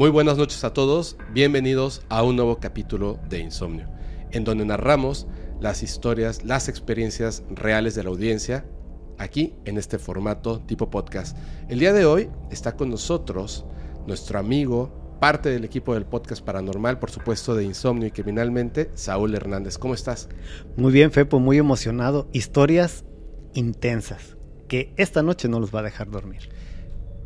Muy buenas noches a todos, bienvenidos a un nuevo capítulo de Insomnio, en donde narramos las historias, las experiencias reales de la audiencia, aquí en este formato tipo podcast. El día de hoy está con nosotros nuestro amigo, parte del equipo del podcast paranormal, por supuesto de Insomnio y Criminalmente, Saúl Hernández. ¿Cómo estás? Muy bien, Fepo, muy emocionado. Historias intensas que esta noche no los va a dejar dormir.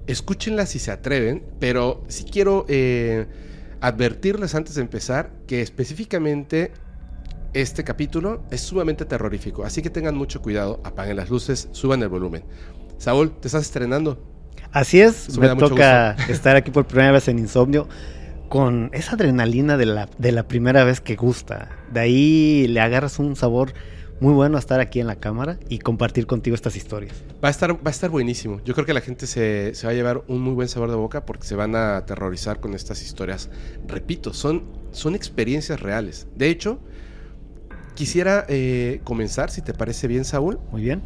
Escúchenlas si se atreven, pero sí quiero eh, advertirles antes de empezar que específicamente este capítulo es sumamente terrorífico, así que tengan mucho cuidado, apaguen las luces, suban el volumen. Saúl, ¿te estás estrenando? Así es, me, toca estar aquí por primera vez en Insomnio con esa adrenalina de la, de la primera vez que gusta. De ahí le agarras un sabor muy bueno estar aquí en la cámara y compartir contigo estas historias. Va a estar, va a estar buenísimo. Yo creo que la gente se, se, va a llevar un muy buen sabor de boca porque se van a aterrorizar con estas historias. Repito, son, son experiencias reales. De hecho, quisiera eh, comenzar, si te parece bien, Saúl. Muy bien.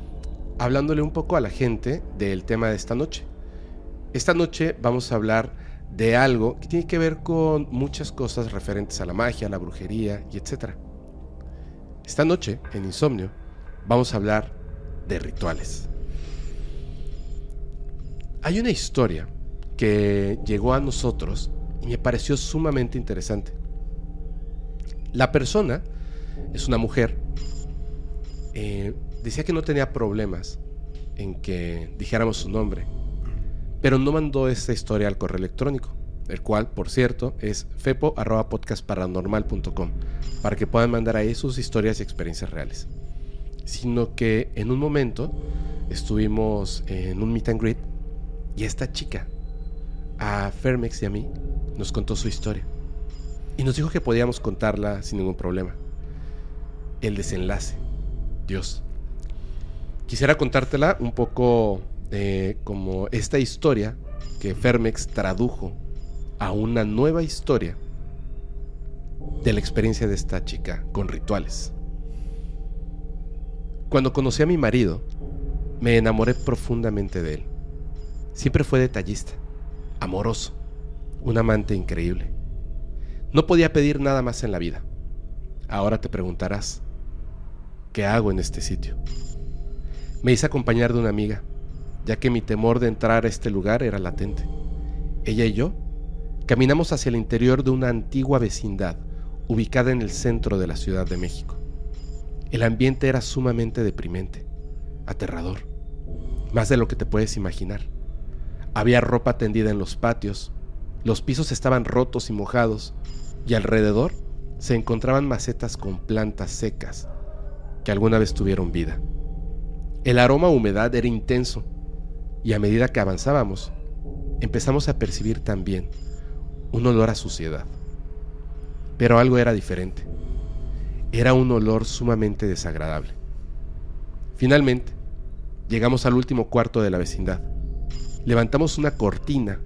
Hablándole un poco a la gente del tema de esta noche. Esta noche vamos a hablar de algo que tiene que ver con muchas cosas referentes a la magia, la brujería y etc. Esta noche, en Insomnio, vamos a hablar de rituales. Hay una historia que llegó a nosotros y me pareció sumamente interesante. La persona es una mujer. Eh, decía que no tenía problemas en que dijéramos su nombre pero no mandó esta historia al correo electrónico, el cual, por cierto, es fepo.podcastparanormal.com, para que puedan mandar ahí sus historias y experiencias reales. Sino que en un momento estuvimos en un meet and greet y esta chica, a Fermex y a mí, nos contó su historia. Y nos dijo que podíamos contarla sin ningún problema. El desenlace. Dios. Quisiera contártela un poco eh, como esta historia que Fermex tradujo a una nueva historia de la experiencia de esta chica con rituales. Cuando conocí a mi marido, me enamoré profundamente de él. Siempre fue detallista, amoroso, un amante increíble. No podía pedir nada más en la vida. Ahora te preguntarás, ¿qué hago en este sitio? Me hice acompañar de una amiga ya que mi temor de entrar a este lugar era latente. Ella y yo caminamos hacia el interior de una antigua vecindad ubicada en el centro de la Ciudad de México. El ambiente era sumamente deprimente, aterrador, más de lo que te puedes imaginar. Había ropa tendida en los patios, los pisos estaban rotos y mojados, y alrededor se encontraban macetas con plantas secas que alguna vez tuvieron vida. El aroma a humedad era intenso y a medida que avanzábamos, empezamos a percibir también un olor a suciedad. Pero algo era diferente. Era un olor sumamente desagradable. Finalmente, llegamos al último cuarto de la vecindad. Levantamos una cortina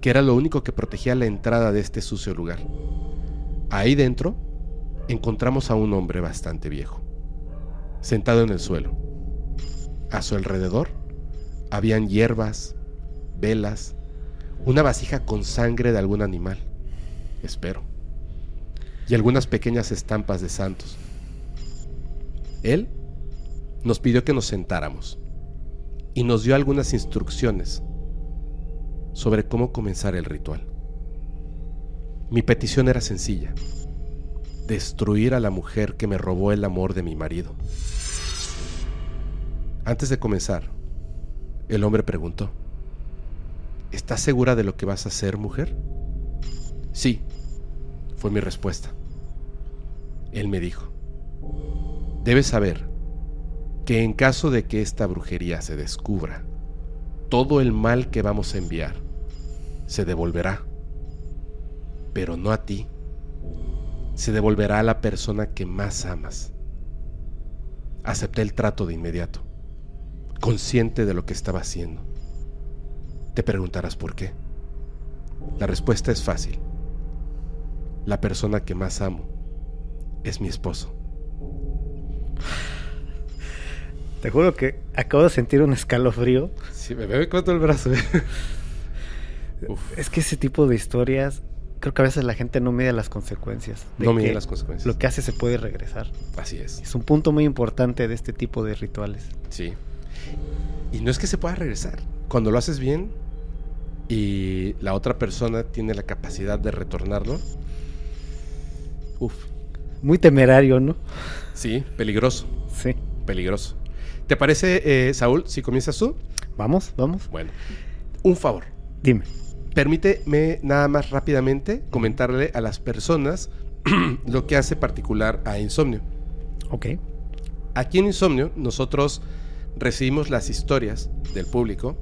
que era lo único que protegía la entrada de este sucio lugar. Ahí dentro encontramos a un hombre bastante viejo, sentado en el suelo. A su alrededor habían hierbas, velas, una vasija con sangre de algún animal, espero, y algunas pequeñas estampas de santos. Él nos pidió que nos sentáramos y nos dio algunas instrucciones sobre cómo comenzar el ritual. Mi petición era sencilla, destruir a la mujer que me robó el amor de mi marido. Antes de comenzar, el hombre preguntó, ¿Estás segura de lo que vas a hacer, mujer? Sí, fue mi respuesta. Él me dijo, debes saber que en caso de que esta brujería se descubra, todo el mal que vamos a enviar se devolverá, pero no a ti, se devolverá a la persona que más amas. Acepté el trato de inmediato consciente de lo que estaba haciendo. Te preguntarás por qué. La respuesta es fácil. La persona que más amo es mi esposo. Te juro que acabo de sentir un escalofrío. Sí, me veo corto el brazo. Es que ese tipo de historias, creo que a veces la gente no mide las consecuencias. no mide las consecuencias. Lo que hace se puede regresar. Así es. Es un punto muy importante de este tipo de rituales. Sí. Y no es que se pueda regresar. Cuando lo haces bien y la otra persona tiene la capacidad de retornarlo, Uf. Muy temerario, ¿no? Sí, peligroso. Sí. Peligroso. ¿Te parece, eh, Saúl, si comienzas tú? Vamos, vamos. Bueno, un favor. Dime. Permíteme nada más rápidamente comentarle a las personas lo que hace particular a Insomnio. Ok. Aquí en Insomnio nosotros recibimos las historias del público,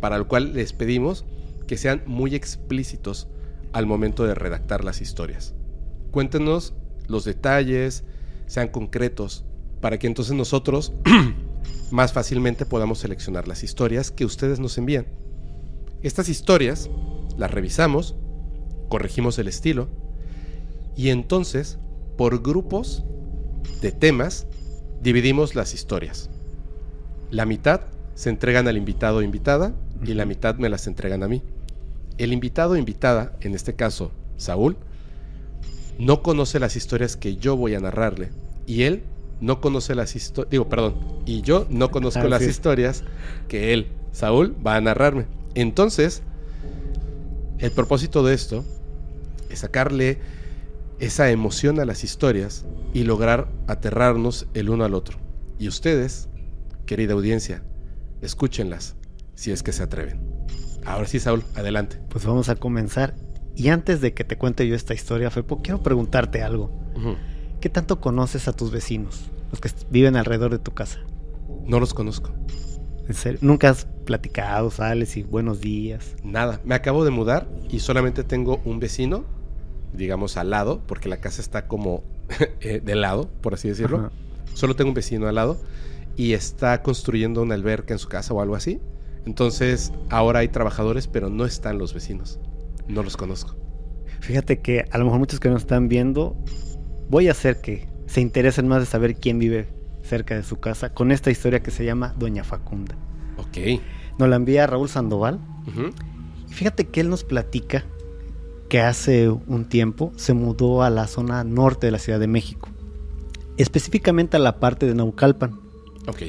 para lo cual les pedimos que sean muy explícitos al momento de redactar las historias. Cuéntenos los detalles, sean concretos, para que entonces nosotros más fácilmente podamos seleccionar las historias que ustedes nos envían. Estas historias las revisamos, corregimos el estilo y entonces por grupos de temas dividimos las historias. La mitad se entregan al invitado o invitada y la mitad me las entregan a mí. El invitado o invitada, en este caso Saúl, no conoce las historias que yo voy a narrarle y él no conoce las historias, digo, perdón, y yo no conozco las historias que él, Saúl, va a narrarme. Entonces, el propósito de esto es sacarle esa emoción a las historias y lograr aterrarnos el uno al otro. Y ustedes, querida audiencia, escúchenlas si es que se atreven. Ahora sí, Saúl, adelante. Pues vamos a comenzar y antes de que te cuente yo esta historia, Fepo, quiero preguntarte algo. ¿Qué tanto conoces a tus vecinos, los que viven alrededor de tu casa? No los conozco. ¿En serio? ¿Nunca has platicado, sales y buenos días? Nada, me acabo de mudar y solamente tengo un vecino, digamos al lado, porque la casa está como eh, de lado, por así decirlo. Solo tengo un vecino al lado y está construyendo una alberca en su casa o algo así. Entonces ahora hay trabajadores, pero no están los vecinos. No los conozco. Fíjate que a lo mejor muchos que nos están viendo, voy a hacer que se interesen más de saber quién vive cerca de su casa con esta historia que se llama Doña Facunda. Ok. Nos la envía Raúl Sandoval. Fíjate que él nos platica que hace un tiempo se mudó a la zona norte de la Ciudad de México, específicamente a la parte de Naucalpan. Ok.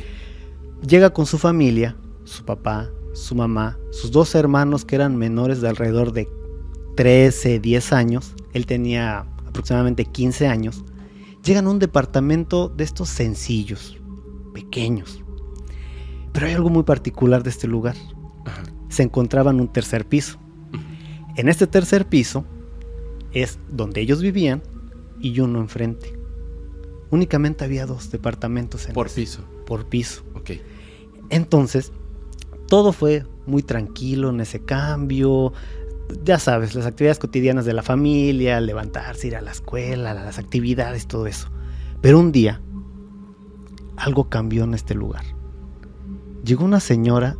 Llega con su familia, su papá, su mamá, sus dos hermanos que eran menores de alrededor de 13, 10 años, él tenía aproximadamente 15 años, llegan a un departamento de estos sencillos, pequeños. Pero hay algo muy particular de este lugar. Se encontraba en un tercer piso. En este tercer piso es donde ellos vivían y uno enfrente. Únicamente había dos departamentos en por piso. Por piso. Ok. Entonces, todo fue muy tranquilo en ese cambio ya sabes, las actividades cotidianas de la familia, levantarse, ir a la escuela, las actividades, todo eso. Pero un día, algo cambió en este lugar. Llegó una señora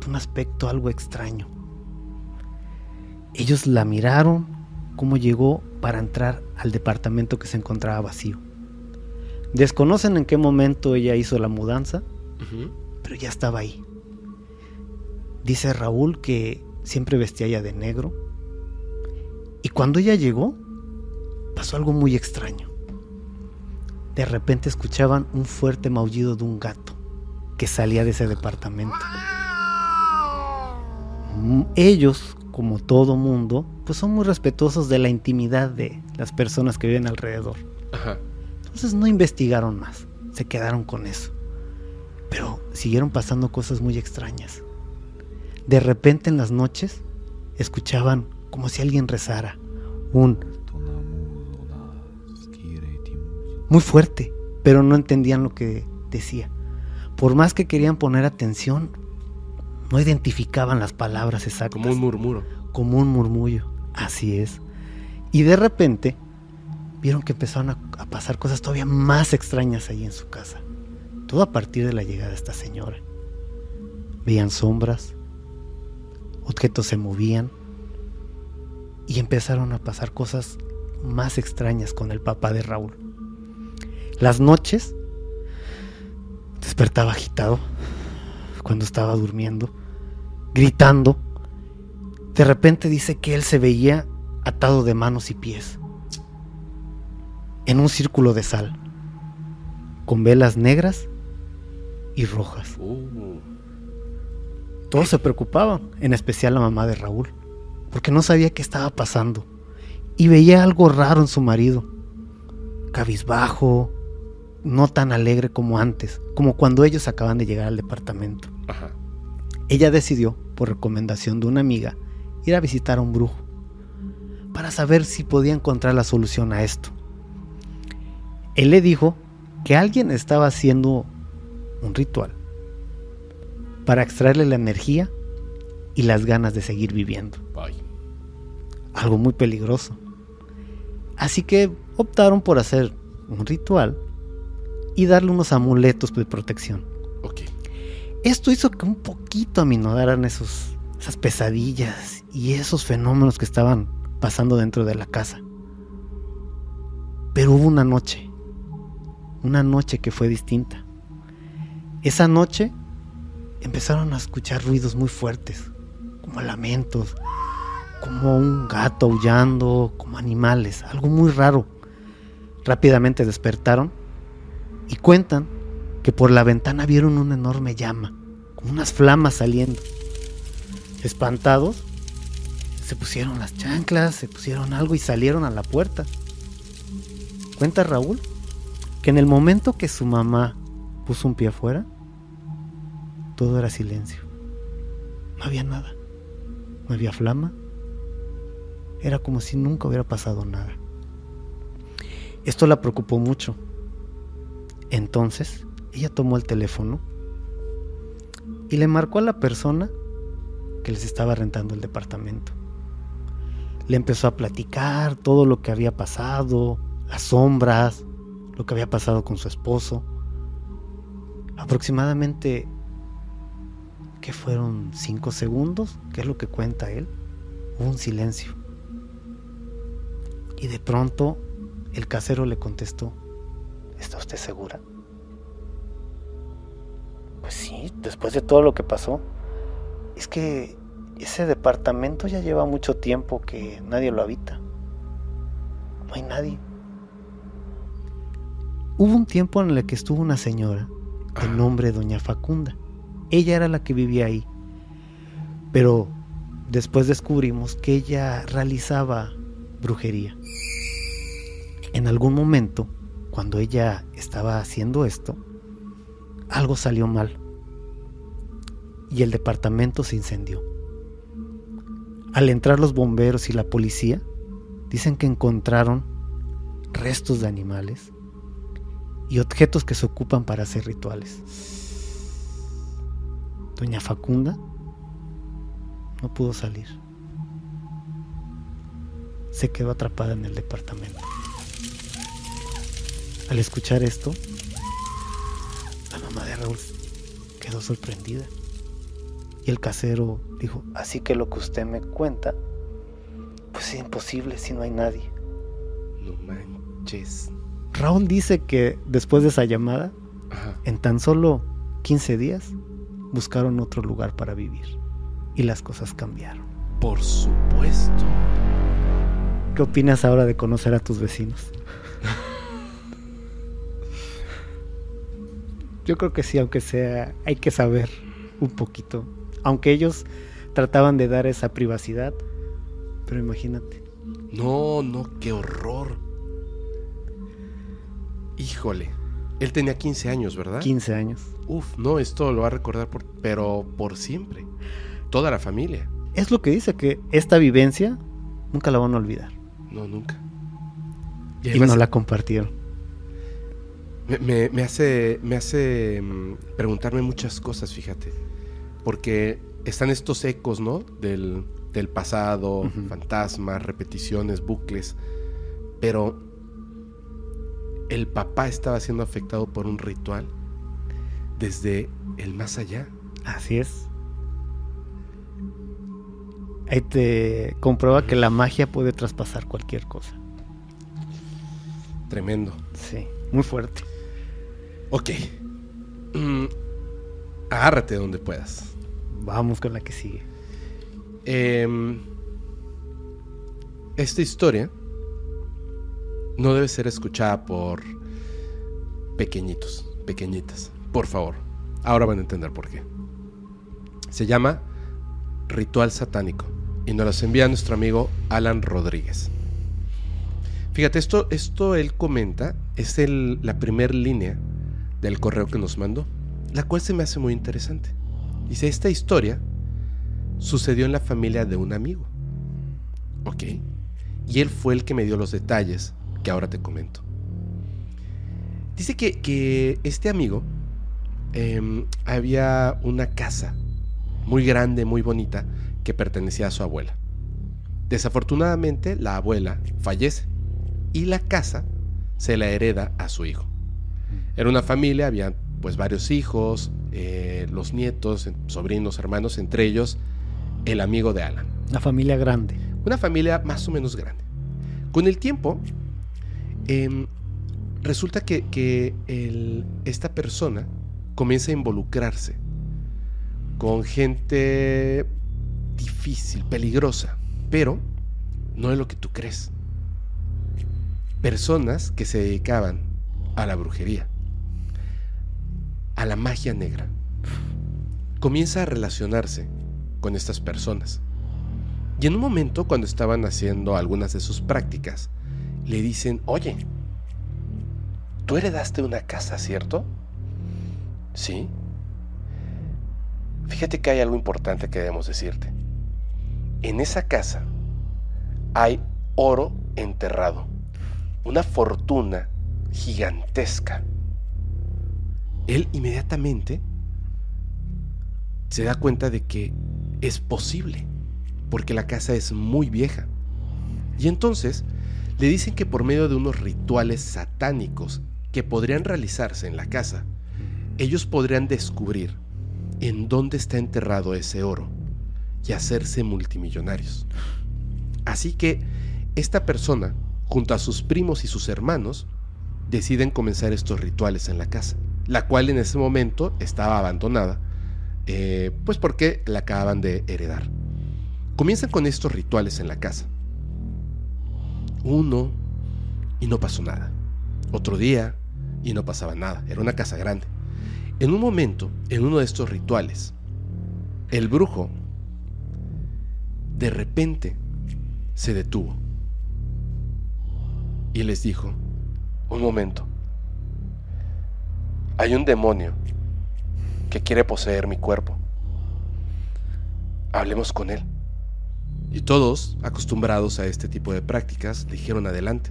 de un aspecto algo extraño. Ellos la miraron cómo llegó para entrar al departamento que se encontraba vacío. Desconocen en qué momento ella hizo la mudanza, pero ya estaba ahí. Dice Raúl que siempre vestía ella de negro. Y cuando ella llegó, pasó algo muy extraño. De repente escuchaban un fuerte maullido de un gato que salía de ese departamento. Ellos, como todo mundo, pues son muy respetuosos de la intimidad de las personas que viven alrededor. Entonces no investigaron más, se quedaron con eso. Pero siguieron pasando cosas muy extrañas. De repente en las noches escuchaban como si alguien rezara, un muy fuerte, pero no entendían lo que decía. Por más que querían poner atención, no identificaban las palabras exactas. Como un murmuro. Como un murmullo, así es. Y de repente vieron que empezaron a, a pasar cosas todavía más extrañas ahí en su casa. Todo a partir de la llegada de esta señora. Veían sombras, objetos se movían y empezaron a pasar cosas más extrañas con el papá de Raúl. Las noches despertaba agitado cuando estaba durmiendo, gritando. De repente dice que él se veía atado de manos y pies en un círculo de sal, con velas negras y rojas. Uh. Todos se preocupaban, en especial la mamá de Raúl, porque no sabía qué estaba pasando y veía algo raro en su marido, cabizbajo, no tan alegre como antes, como cuando ellos acaban de llegar al departamento. Ella decidió, por recomendación de una amiga, ir a visitar a un brujo para saber si podía encontrar la solución a esto. Él le dijo que alguien estaba haciendo un ritual para extraerle la energía y las ganas de seguir viviendo. Algo muy peligroso. Así que optaron por hacer un ritual y darle unos amuletos de protección. Esto hizo que un poquito aminoraran esos, esas pesadillas y esos fenómenos que estaban pasando dentro de la casa. Pero hubo una noche una noche que fue distinta. Esa noche empezaron a escuchar ruidos muy fuertes, como lamentos, como un gato aullando, como animales, algo muy raro. Rápidamente despertaron y cuentan que por la ventana vieron una enorme llama, con unas flamas saliendo. Espantados, se pusieron las chanclas, se pusieron algo y salieron a la puerta. Cuenta Raúl que en el momento que su mamá puso un pie afuera, todo era silencio. No había nada. No había flama. Era como si nunca hubiera pasado nada. Esto la preocupó mucho. Entonces, ella tomó el teléfono y le marcó a la persona que les estaba rentando el departamento. Le empezó a platicar todo lo que había pasado, las sombras, lo que había pasado con su esposo. Aproximadamente, que fueron cinco segundos, que es lo que cuenta él, hubo un silencio. Y de pronto el casero le contestó, ¿está usted segura? Pues sí, después de todo lo que pasó. Es que ese departamento ya lleva mucho tiempo que nadie lo habita. No hay nadie. Hubo un tiempo en el que estuvo una señora de nombre Doña Facunda. Ella era la que vivía ahí. Pero después descubrimos que ella realizaba brujería. En algún momento, cuando ella estaba haciendo esto, algo salió mal y el departamento se incendió. Al entrar los bomberos y la policía, dicen que encontraron restos de animales, y objetos que se ocupan para hacer rituales. Doña Facunda no pudo salir. Se quedó atrapada en el departamento. Al escuchar esto, la mamá de Raúl quedó sorprendida. Y el casero dijo, así que lo que usted me cuenta, pues es imposible si no hay nadie. No manches. Raúl dice que después de esa llamada, en tan solo 15 días, buscaron otro lugar para vivir. Y las cosas cambiaron. Por supuesto. ¿Qué opinas ahora de conocer a tus vecinos? Yo creo que sí, aunque sea, hay que saber un poquito. Aunque ellos trataban de dar esa privacidad, pero imagínate. No, no, qué horror. Híjole. Él tenía 15 años, ¿verdad? 15 años. Uf, no, esto lo va a recordar por, pero por siempre. Toda la familia. Es lo que dice, que esta vivencia nunca la van a olvidar. No, nunca. Y, no la compartieron. Me, hace, me hace mm, preguntarme muchas cosas, fíjate. Porque están estos ecos, ¿no? Del, pasado, fantasmas, repeticiones, bucles. Pero el papá estaba siendo afectado por un ritual desde el más allá. Así es. Ahí te comprueba que la magia puede traspasar cualquier cosa. Tremendo. Sí, muy fuerte. Ok. Mm, agárrate donde puedas. Vamos con la que sigue. Em, esta historia no debe ser escuchada por pequeñitos, pequeñitas. Por favor. Ahora van a entender por qué. Se llama Ritual Satánico y nos los envía nuestro amigo Alan Rodríguez. Fíjate, esto, esto él comenta, es la primera línea del correo que nos mandó, la cual se me hace muy interesante. Dice, esta historia sucedió en la familia de un amigo. Ok. Y él fue el que me dio los detalles que ahora te comento. Dice que, este amigo em, había una casa muy grande, muy bonita, que pertenecía a su abuela. Desafortunadamente, la abuela fallece y la casa se la hereda a su hijo. Era una familia, había pues varios hijos, eh, los nietos, sobrinos, hermanos, entre ellos el amigo de Alan. Una familia grande. Una familia más o menos grande. Con el tiempo, em, resulta que, esta persona comienza a involucrarse con gente difícil, peligrosa, pero no es lo que tú crees personas que se dedicaban a la brujería, a la magia negra. Comienza a relacionarse con estas personas. Y en un momento, cuando estaban haciendo algunas de sus prácticas, le dicen, oye, tú heredaste una casa, ¿cierto? Sí. Fíjate que hay algo importante que debemos decirte. En esa casa hay oro enterrado una fortuna gigantesca. Él inmediatamente se da cuenta de que es posible, porque la casa es muy vieja. Y entonces le dicen que por medio de unos rituales satánicos que podrían realizarse en la casa, ellos podrían descubrir en dónde está enterrado ese oro y hacerse multimillonarios. Así que esta persona junto a sus primos y sus hermanos, deciden comenzar estos rituales en la casa, la cual en ese momento estaba abandonada, eh, pues porque la acaban de heredar. Comienzan con estos rituales en la casa. Uno y no pasó nada. Otro día y no pasaba nada. Era una casa grande. En un momento, en uno de estos rituales, el brujo de repente se detuvo y les dijo, un momento, hay un demonio que quiere poseer mi cuerpo. Hablemos con él. Y todos, acostumbrados a este tipo de prácticas, dijeron adelante.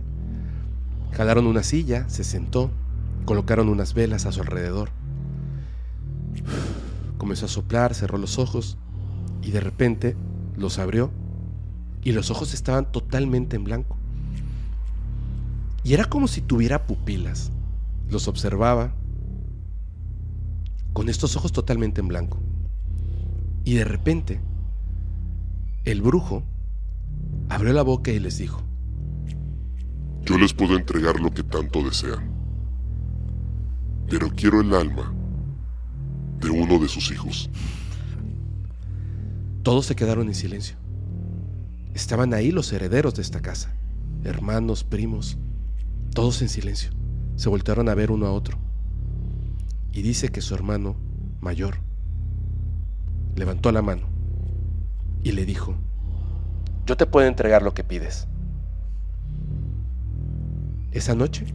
Jalaron una silla, se sentó, colocaron unas velas a su alrededor. Comenzó a soplar, cerró los ojos y de repente los abrió y los ojos estaban totalmente en blanco. Y era como si tuviera pupilas. Los observaba con estos ojos totalmente en blanco. Y de repente, el brujo abrió la boca y les dijo, Yo les puedo entregar lo que tanto desean, pero quiero el alma de uno de sus hijos. Todos se quedaron en silencio. Estaban ahí los herederos de esta casa, hermanos, primos, todos en silencio. Se voltearon a ver uno a otro. Y dice que su hermano mayor levantó la mano y le dijo, yo te puedo entregar lo que pides. Esa noche,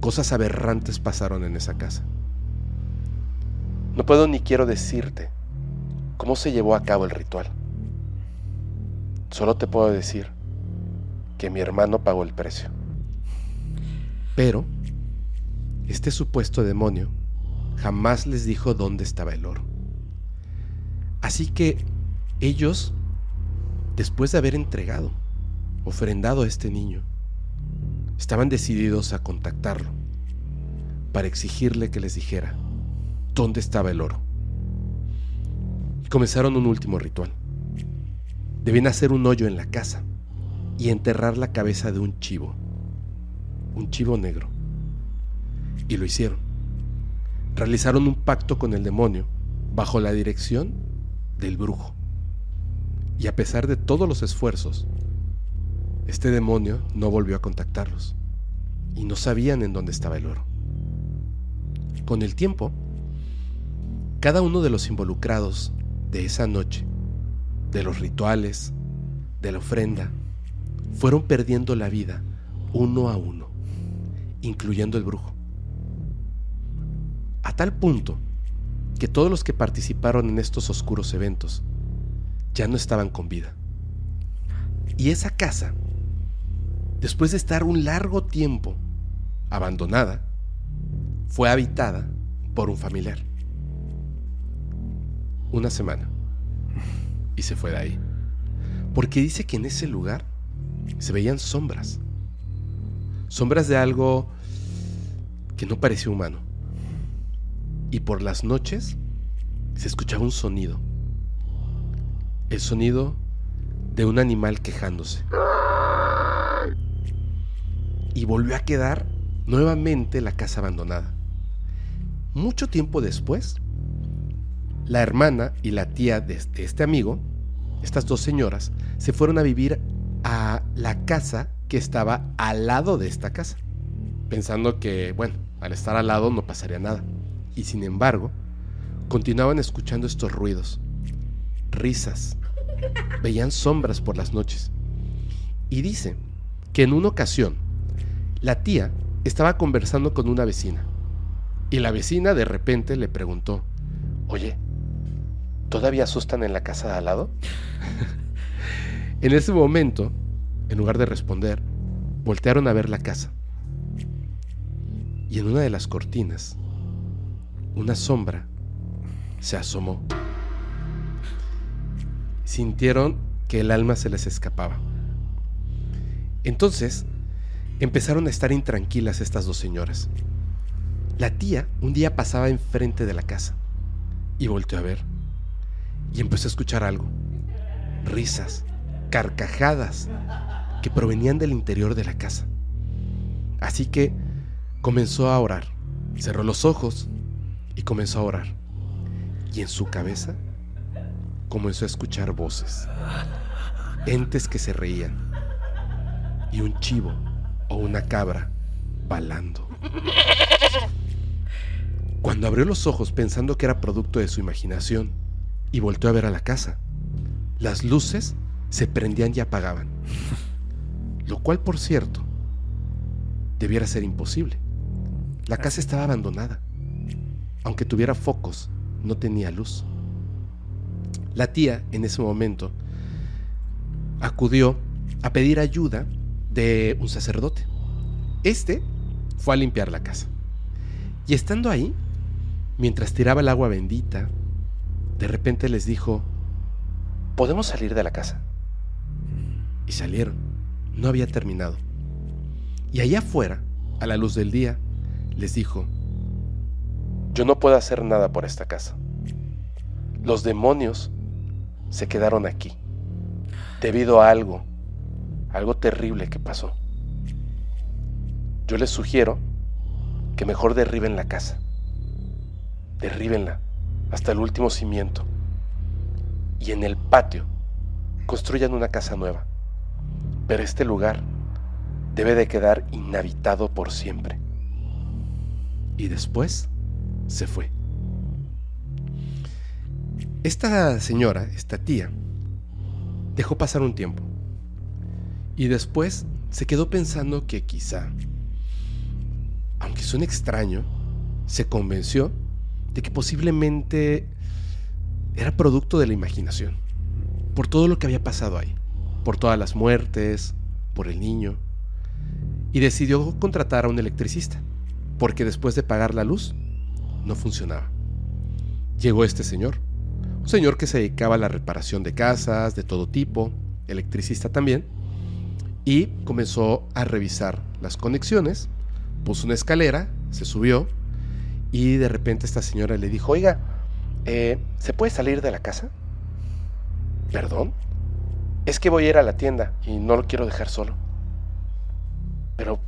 cosas aberrantes pasaron en esa casa. No puedo ni quiero decirte cómo se llevó a cabo el ritual. Solo te puedo decir que mi hermano pagó el precio. Pero este supuesto demonio jamás les dijo dónde estaba el oro. Así que ellos, después de haber entregado, ofrendado a este niño, estaban decididos a contactarlo para exigirle que les dijera dónde estaba el oro. Y comenzaron un último ritual. Debían hacer un hoyo en la casa y enterrar la cabeza de un chivo un chivo negro. Y lo hicieron. Realizaron un pacto con el demonio bajo la dirección del brujo. Y a pesar de todos los esfuerzos, este demonio no volvió a contactarlos y no sabían en dónde estaba el oro. Con el tiempo, cada uno de los involucrados de esa noche, de los rituales, de la ofrenda, fueron perdiendo la vida uno a uno, incluyendo el brujo. A tal punto que todos los que participaron en estos oscuros eventos ya no estaban con vida. Y esa casa, después de estar un largo tiempo abandonada, fue habitada por un familiar. Una semana. Y se fue de ahí. Porque dice que en ese lugar se veían sombras. Sombras de algo que no parecía humano. Y por las noches se escuchaba un sonido. El sonido de un animal quejándose. Y volvió a quedar nuevamente la casa abandonada. Mucho tiempo después, la hermana y la tía de este amigo, estas dos señoras, se fueron a vivir a la casa que estaba al lado de esta casa, pensando que, bueno, al estar al lado no pasaría nada. Y sin embargo, continuaban escuchando estos ruidos, risas, veían sombras por las noches. Y dice que en una ocasión, la tía estaba conversando con una vecina y la vecina de repente le preguntó, oye, ¿todavía asustan en la casa de al lado? en ese momento, en lugar de responder, voltearon a ver la casa. Y en una de las cortinas, una sombra se asomó. Sintieron que el alma se les escapaba. Entonces, empezaron a estar intranquilas estas dos señoras. La tía un día pasaba enfrente de la casa y volteó a ver y empezó a escuchar algo. Risas, carcajadas que provenían del interior de la casa. Así que comenzó a orar. Cerró los ojos y comenzó a orar. Y en su cabeza comenzó a escuchar voces. Entes que se reían. Y un chivo o una cabra balando. Cuando abrió los ojos pensando que era producto de su imaginación y volteó a ver a la casa, las luces se prendían y apagaban. Lo cual, por cierto, debiera ser imposible. La casa estaba abandonada. Aunque tuviera focos, no tenía luz. La tía, en ese momento, acudió a pedir ayuda de un sacerdote. Este fue a limpiar la casa. Y estando ahí, Mientras tiraba el agua bendita, de repente les dijo, ¿podemos salir de la casa? Y salieron. No había terminado. Y allá afuera, a la luz del día, les dijo, yo no puedo hacer nada por esta casa. Los demonios se quedaron aquí, debido a algo, algo terrible que pasó. Yo les sugiero que mejor derriben la casa derríbenla hasta el último cimiento y en el patio construyan una casa nueva. Pero este lugar debe de quedar inhabitado por siempre. Y después se fue. Esta señora, esta tía, dejó pasar un tiempo. Y después se quedó pensando que quizá, aunque suene extraño, se convenció de que posiblemente era producto de la imaginación, por todo lo que había pasado ahí, por todas las muertes, por el niño, y decidió contratar a un electricista, porque después de pagar la luz, no funcionaba. Llegó este señor, un señor que se dedicaba a la reparación de casas de todo tipo, electricista también, y comenzó a revisar las conexiones, puso una escalera, se subió, y de repente esta señora le dijo, oiga, eh, ¿se puede salir de la casa? ¿Perdón? Es que voy a ir a la tienda y no lo quiero dejar solo. Pero,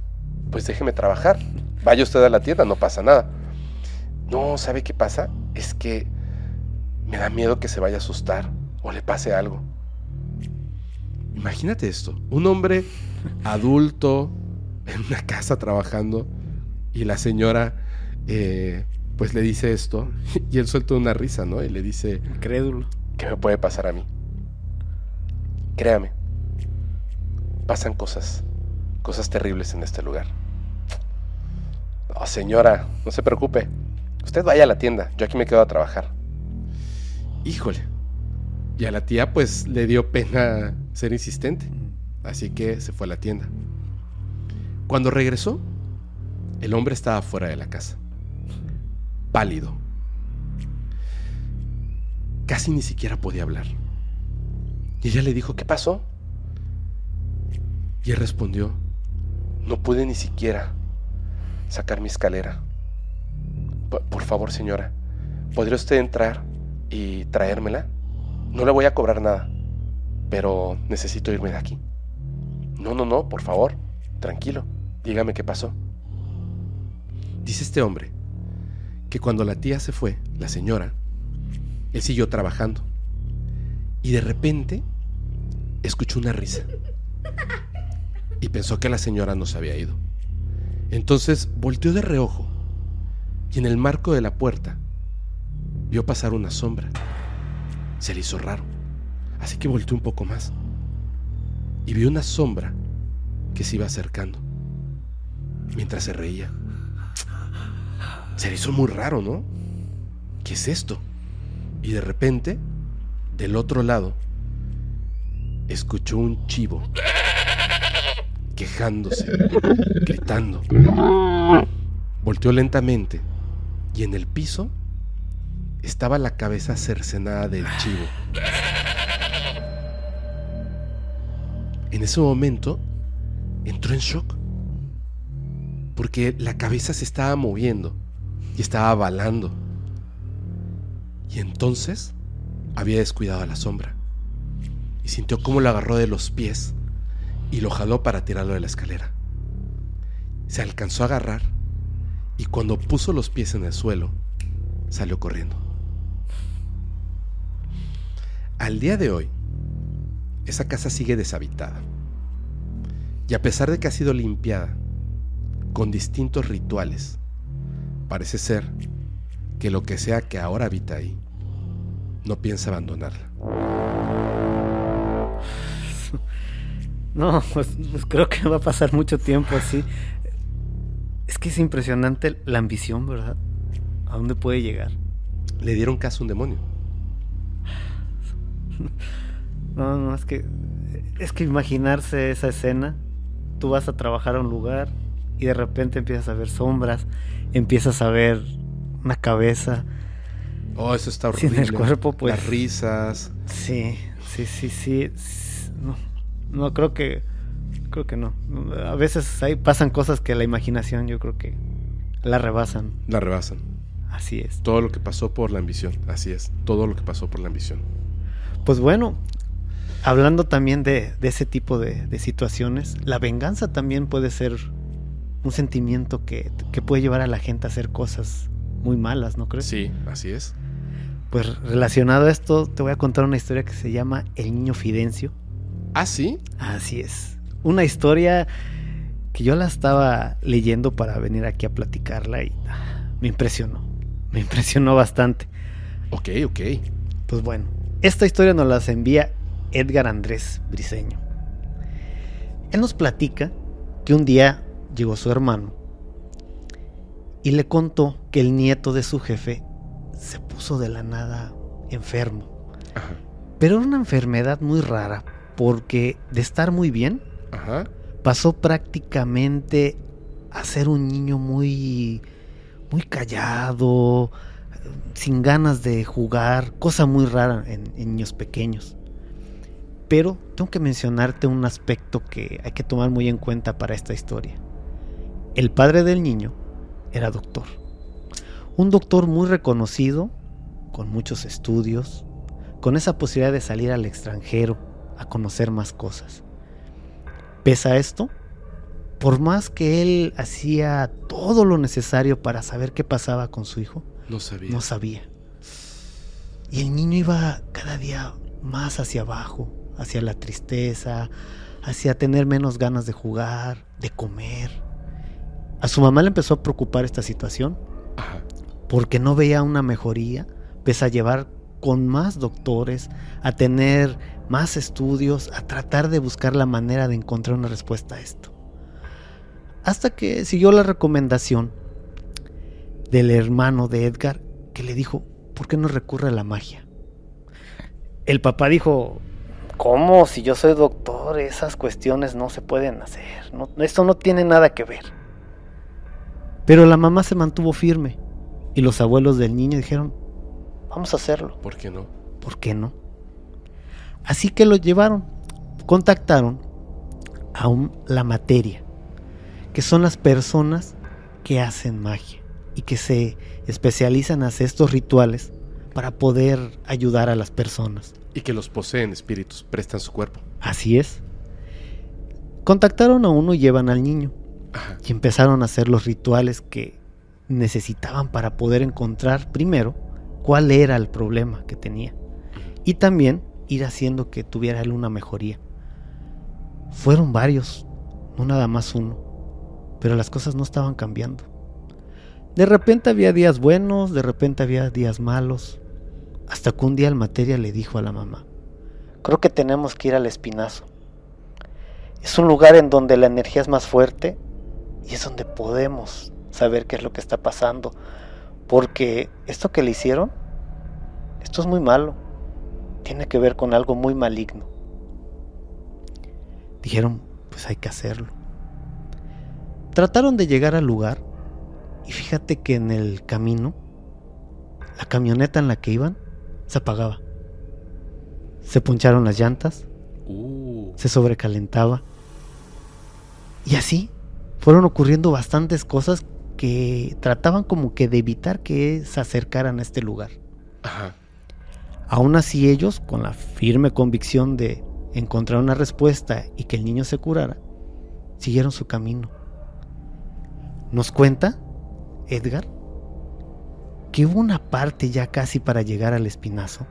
pues déjeme trabajar. Vaya usted a la tienda, no pasa nada. No, ¿sabe qué pasa? Es que me da miedo que se vaya a asustar o le pase algo. Imagínate esto, un hombre adulto en una casa trabajando y la señora eh, pues le dice esto y él suelta una risa, ¿no? Y le dice, crédulo, ¿qué me puede pasar a mí? Créame, pasan cosas, cosas terribles en este lugar. Oh, señora, no se preocupe. Usted vaya a la tienda, yo aquí me quedo a trabajar. Híjole. Y a la tía pues le dio pena ser insistente. Así que se fue a la tienda. Cuando regresó, el hombre estaba fuera de la casa. Pálido. Casi ni siquiera podía hablar. Y ella le dijo, ¿qué pasó? Y él respondió, no pude ni siquiera sacar mi escalera. Por, favor, señora, ¿podría usted entrar y traérmela? No le voy a cobrar nada, pero necesito irme de aquí. No, no, no, por favor, tranquilo, dígame qué pasó. Dice este hombre que cuando la tía se fue, la señora, él siguió trabajando y de repente escuchó una risa y pensó que la señora no se había ido. Entonces volteó de reojo y en el marco de la puerta vio pasar una sombra. Se le hizo raro, así que volteó un poco más y vio una sombra que se iba acercando mientras se reía. Se le hizo muy raro, ¿no? ¿Qué es esto? Y de repente, del otro lado, escuchó un chivo quejándose, gritando. Volteó lentamente y en el piso estaba la cabeza cercenada del chivo. En ese momento entró en shock porque la cabeza se estaba moviendo y estaba balando. Y entonces había descuidado a la sombra y sintió cómo lo agarró de los pies y lo jaló para tirarlo de la escalera. Se alcanzó a agarrar y cuando puso los pies en el suelo, salió corriendo. Al día de hoy, esa casa sigue deshabitada. Y a pesar de que ha sido limpiada con distintos rituales, parece ser que lo que sea que ahora habita ahí no piensa abandonarla. No, pues, pues, creo que va a pasar mucho tiempo así. Es que es impresionante la ambición, ¿verdad? ¿A dónde puede llegar? Le dieron caso a un demonio. No, no, es que es que imaginarse esa escena, tú vas a trabajar a un lugar y de repente empiezas a ver sombras, empiezas a ver una cabeza. Oh, eso está horrible. Sin el cuerpo, pues. Las risas. Sí, sí, sí, sí. No, no, creo que. Creo que no. A veces ahí pasan cosas que la imaginación, yo creo que la rebasan. La rebasan. Así es. Todo lo que pasó por la ambición. Así es. Todo lo que pasó por la ambición. Pues bueno, hablando también de, ese tipo de, situaciones, la venganza también puede ser un sentimiento que, que, puede llevar a la gente a hacer cosas muy malas, ¿no crees? Sí, así es. Pues relacionado a esto, te voy a contar una historia que se llama El Niño Fidencio. ¿Ah, sí? Así es. Una historia que yo la estaba leyendo para venir aquí a platicarla y ah, me impresionó. Me impresionó bastante. Ok, ok. Pues bueno, esta historia nos la envía Edgar Andrés Briseño. Él nos platica que un día llegó su hermano y le contó que el nieto de su jefe se puso de la nada enfermo. Pero era una enfermedad muy rara porque de estar muy bien, pasó prácticamente a ser un niño muy, muy callado, sin ganas de jugar, cosa muy rara en, niños pequeños. Pero tengo que mencionarte un aspecto que hay que tomar muy en cuenta para esta historia. El padre del niño era doctor. Un doctor muy reconocido, con muchos estudios, con esa posibilidad de salir al extranjero, a conocer más cosas. Pese a esto, por más que él hacía todo lo necesario para saber qué pasaba con su hijo, no sabía. No sabía. Y el niño iba cada día más hacia abajo, hacia la tristeza, hacia tener menos ganas de jugar, de comer. A su mamá le empezó a preocupar esta situación porque no veía una mejoría, pese a llevar con más doctores, a tener más estudios, a tratar de buscar la manera de encontrar una respuesta a esto. Hasta que siguió la recomendación del hermano de Edgar que le dijo, ¿por qué no recurre a la magia? El papá dijo, ¿cómo? Si yo soy doctor, esas cuestiones no se pueden hacer. esto no tiene nada que ver. Pero la mamá se mantuvo firme y los abuelos del niño dijeron, vamos a hacerlo. ¿Por qué no? ¿Por qué no? Así que lo llevaron, contactaron a la materia, que son las personas que hacen magia y que se especializan en hacer estos rituales para poder ayudar a las personas. Y que los poseen espíritus, prestan su cuerpo. Así es. Contactaron a uno y llevan al niño. Y empezaron a hacer los rituales que necesitaban para poder encontrar primero cuál era el problema que tenía. Y también ir haciendo que tuviera él una mejoría. Fueron varios, no nada más uno. Pero las cosas no estaban cambiando. De repente había días buenos, de repente había días malos. Hasta que un día el materia le dijo a la mamá, creo que tenemos que ir al espinazo. Es un lugar en donde la energía es más fuerte y es donde podemos saber qué es lo que está pasando. Porque esto que le hicieron, esto es muy malo. Tiene que ver con algo muy maligno. Dijeron, pues hay que hacerlo. Trataron de llegar al lugar y fíjate que en el camino, la camioneta en la que iban se apagaba. Se poncharon las llantas, uh. se sobrecalentaba. Y así fueron ocurriendo bastantes cosas que trataban como que de evitar que se acercaran a este lugar. Aún así ellos, con la firme convicción de encontrar una respuesta y que el niño se curara, siguieron su camino. Nos cuenta Edgar que hubo una parte ya casi para llegar al espinazo,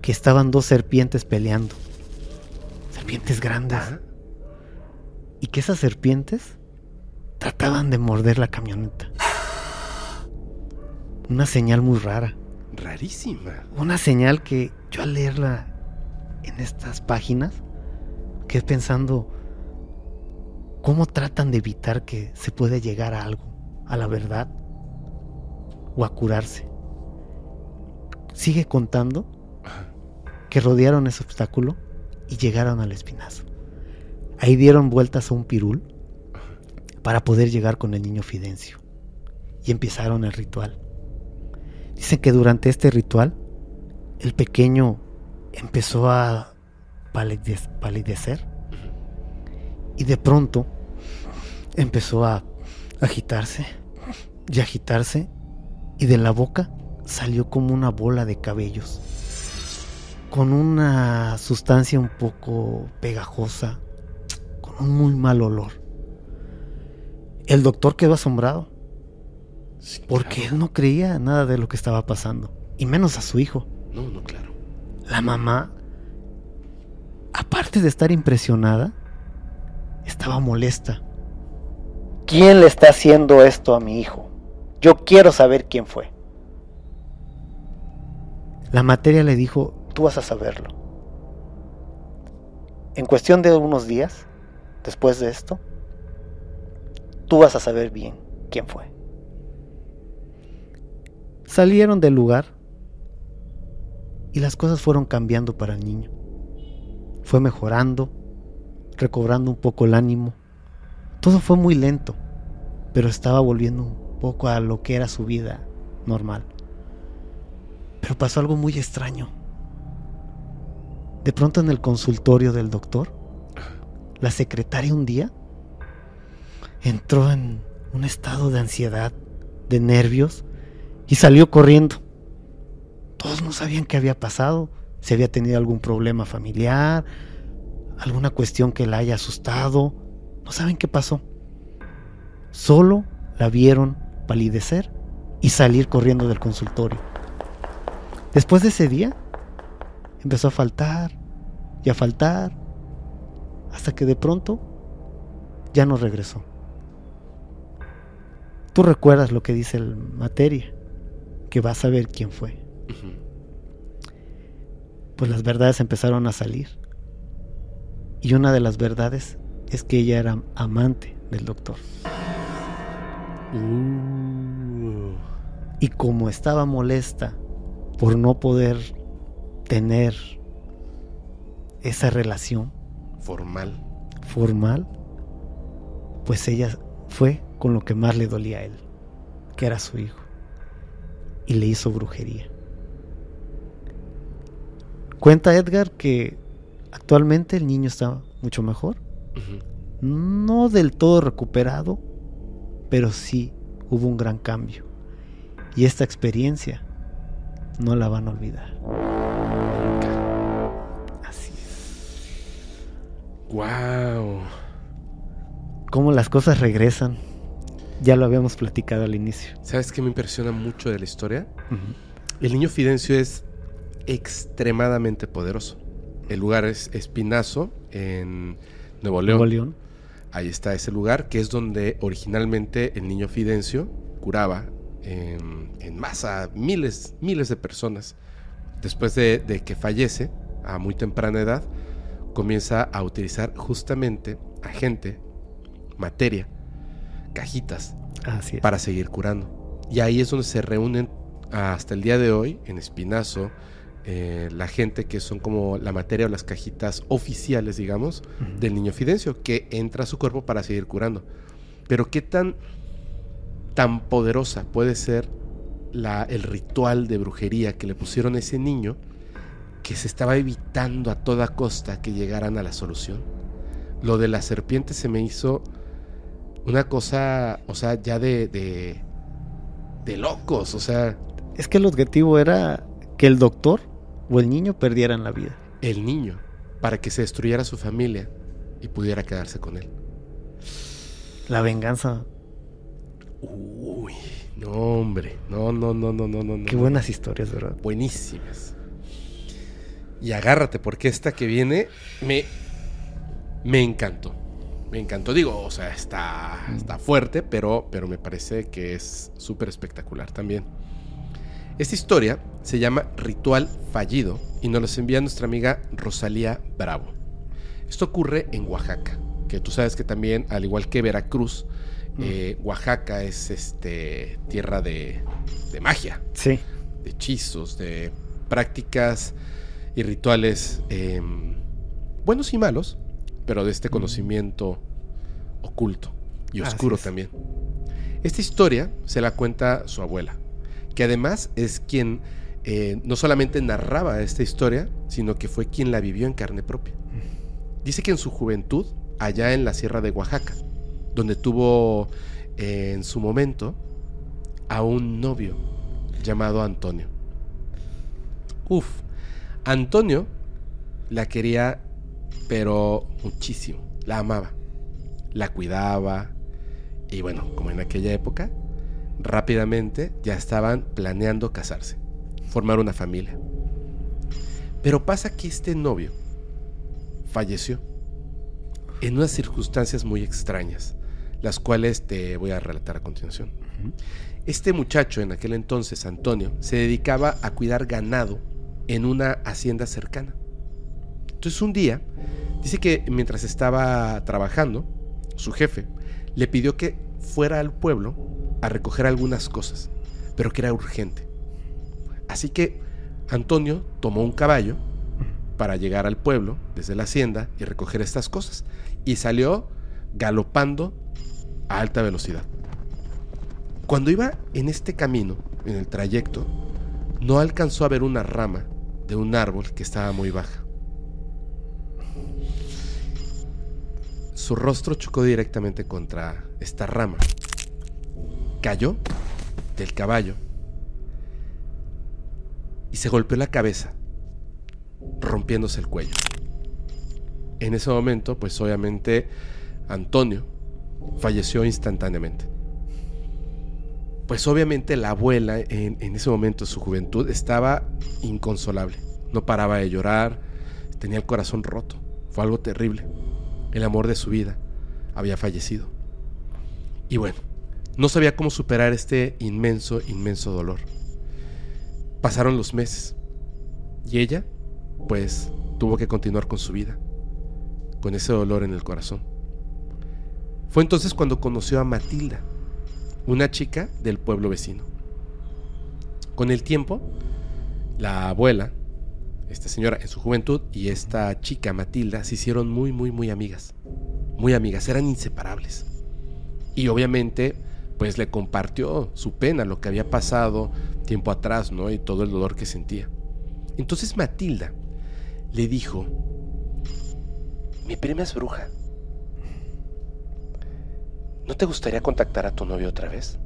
que estaban dos serpientes peleando, serpientes grandes, y que esas serpientes trataban de morder la camioneta. Una señal muy rara. Rarísima. Una señal que yo al leerla en estas páginas, quedé pensando cómo tratan de evitar que se pueda llegar a algo, a la verdad o a curarse. Sigue contando que rodearon ese obstáculo y llegaron al espinazo. Ahí dieron vueltas a un pirul para poder llegar con el niño Fidencio. Y empezaron el ritual. Dicen que durante este ritual el pequeño empezó a palidecer y de pronto empezó a agitarse y agitarse y de la boca salió como una bola de cabellos con una sustancia un poco pegajosa, con un muy mal olor. El doctor quedó asombrado. porque él no creía nada de lo que estaba pasando. Y menos a su hijo. No, no, claro. La mamá, aparte de estar impresionada, estaba molesta. ¿Quién le está haciendo esto a mi hijo? Yo quiero saber quién fue. La materia le dijo, tú vas a saberlo. En cuestión de unos días, después de esto, tú vas a saber bien quién fue. Salieron del lugar y las cosas fueron cambiando para el niño. Fue mejorando, recobrando un poco el ánimo. Todo fue muy lento, pero estaba volviendo un poco a lo que era su vida normal. Pero pasó algo muy extraño. De pronto en el consultorio del doctor, la secretaria un día entró en un estado de ansiedad, de nervios, y salió corriendo. Todos no sabían qué había pasado, si había tenido algún problema familiar, alguna cuestión que la haya asustado, no saben qué pasó. Solo la vieron palidecer y salir corriendo del consultorio. Después de ese día, empezó a faltar, y a faltar, hasta que de pronto ya no regresó. Tú recuerdas lo que dice el materia, que vas a ver quién fue. Pues las verdades empezaron a salir. Y una de las verdades es que ella era amante del doctor. Uh. Y como estaba molesta por no poder tener esa relación formal, formal, pues ella fue con lo que más le dolía a él, que era su hijo, y le hizo brujería. Cuenta Edgar que actualmente el niño está mucho mejor, no del todo recuperado, pero sí hubo un gran cambio. Y esta experiencia no la van a olvidar. Así es. Wow. Cómo las cosas regresan. Ya lo habíamos platicado al inicio. ¿Sabes qué me impresiona mucho de la historia? El niño Fidencio es extremadamente poderoso. El lugar es Espinazo, en Nuevo León. Nuevo León. Ahí está ese lugar, que es donde originalmente el niño Fidencio curaba en, masa miles, miles de personas. Después de, que fallece, a muy temprana edad, comienza a utilizar justamente a gente, materia, cajitas, para seguir curando. Y ahí es donde se reúnen hasta el día de hoy, en Espinazo, eh, la gente que son como la materia o las cajitas oficiales, digamos, del niño Fidencio, que entra a su cuerpo para seguir curando. Pero qué tan tan poderosa puede ser la, el ritual de brujería que le pusieron a ese niño que se estaba evitando a toda costa que llegaran a la solución. Lo de la serpiente se me hizo una cosa, o sea, ya de, de, de locos, o sea... Es que el objetivo era que el doctor o el niño perdieran la vida. El niño, para que se destruyera su familia y pudiera quedarse con él. La venganza Uy, no, hombre. No, no, no, no, no, no. Qué buenas historias, ¿verdad? Buenísimas. Y agárrate, porque esta que viene me, me encantó. Me encantó. Digo, o sea, está, está fuerte, pero, pero me parece que es súper espectacular también. Esta historia se llama Ritual Fallido y nos la envía nuestra amiga Rosalía Bravo. Esto ocurre en Oaxaca, que tú sabes que también, al igual que Veracruz, eh, Oaxaca es este tierra de, magia, sí. de hechizos, de prácticas y rituales em, buenos y malos, pero de este conocimiento oculto y oscuro también. Esta historia se la cuenta su abuela, que además es quien eh, no solamente narraba esta historia, sino que fue quien la vivió en carne propia. Dice que en su juventud, allá en la sierra de Oaxaca, donde tuvo eh, en su momento a un novio llamado Antonio. Uf, Antonio la quería, pero muchísimo, la amaba, la cuidaba y bueno, como en aquella época, rápidamente ya estaban planeando casarse, formar una familia. Pero pasa que este novio falleció en unas circunstancias muy extrañas las cuales te voy a relatar a continuación. Este muchacho en aquel entonces, Antonio, se dedicaba a cuidar ganado en una hacienda cercana. Entonces un día, dice que mientras estaba trabajando, su jefe le pidió que fuera al pueblo a recoger algunas cosas, pero que era urgente. Así que Antonio tomó un caballo para llegar al pueblo desde la hacienda y recoger estas cosas. Y salió galopando a alta velocidad. Cuando iba en este camino, en el trayecto, no alcanzó a ver una rama de un árbol que estaba muy baja. Su rostro chocó directamente contra esta rama. Cayó del caballo y se golpeó la cabeza, rompiéndose el cuello. En ese momento, pues obviamente Antonio falleció instantáneamente. Pues obviamente la abuela en, ese momento, su juventud, estaba inconsolable. No paraba de llorar, tenía el corazón roto. Fue algo terrible. El amor de su vida había fallecido. Y bueno, no sabía cómo superar este inmenso, inmenso dolor. Pasaron los meses y ella, pues, tuvo que continuar con su vida, con ese dolor en el corazón. Fue entonces cuando conoció a Matilda, una chica del pueblo vecino. Con el tiempo, la abuela, esta señora en su juventud y esta chica Matilda se hicieron muy, muy, muy amigas. Muy amigas, eran inseparables. Y obviamente, pues le compartió su pena, lo que había pasado tiempo atrás, ¿no? Y todo el dolor que sentía. Entonces Matilda le dijo, mi prima es bruja. ¿No te gustaría contactar a tu novio otra vez?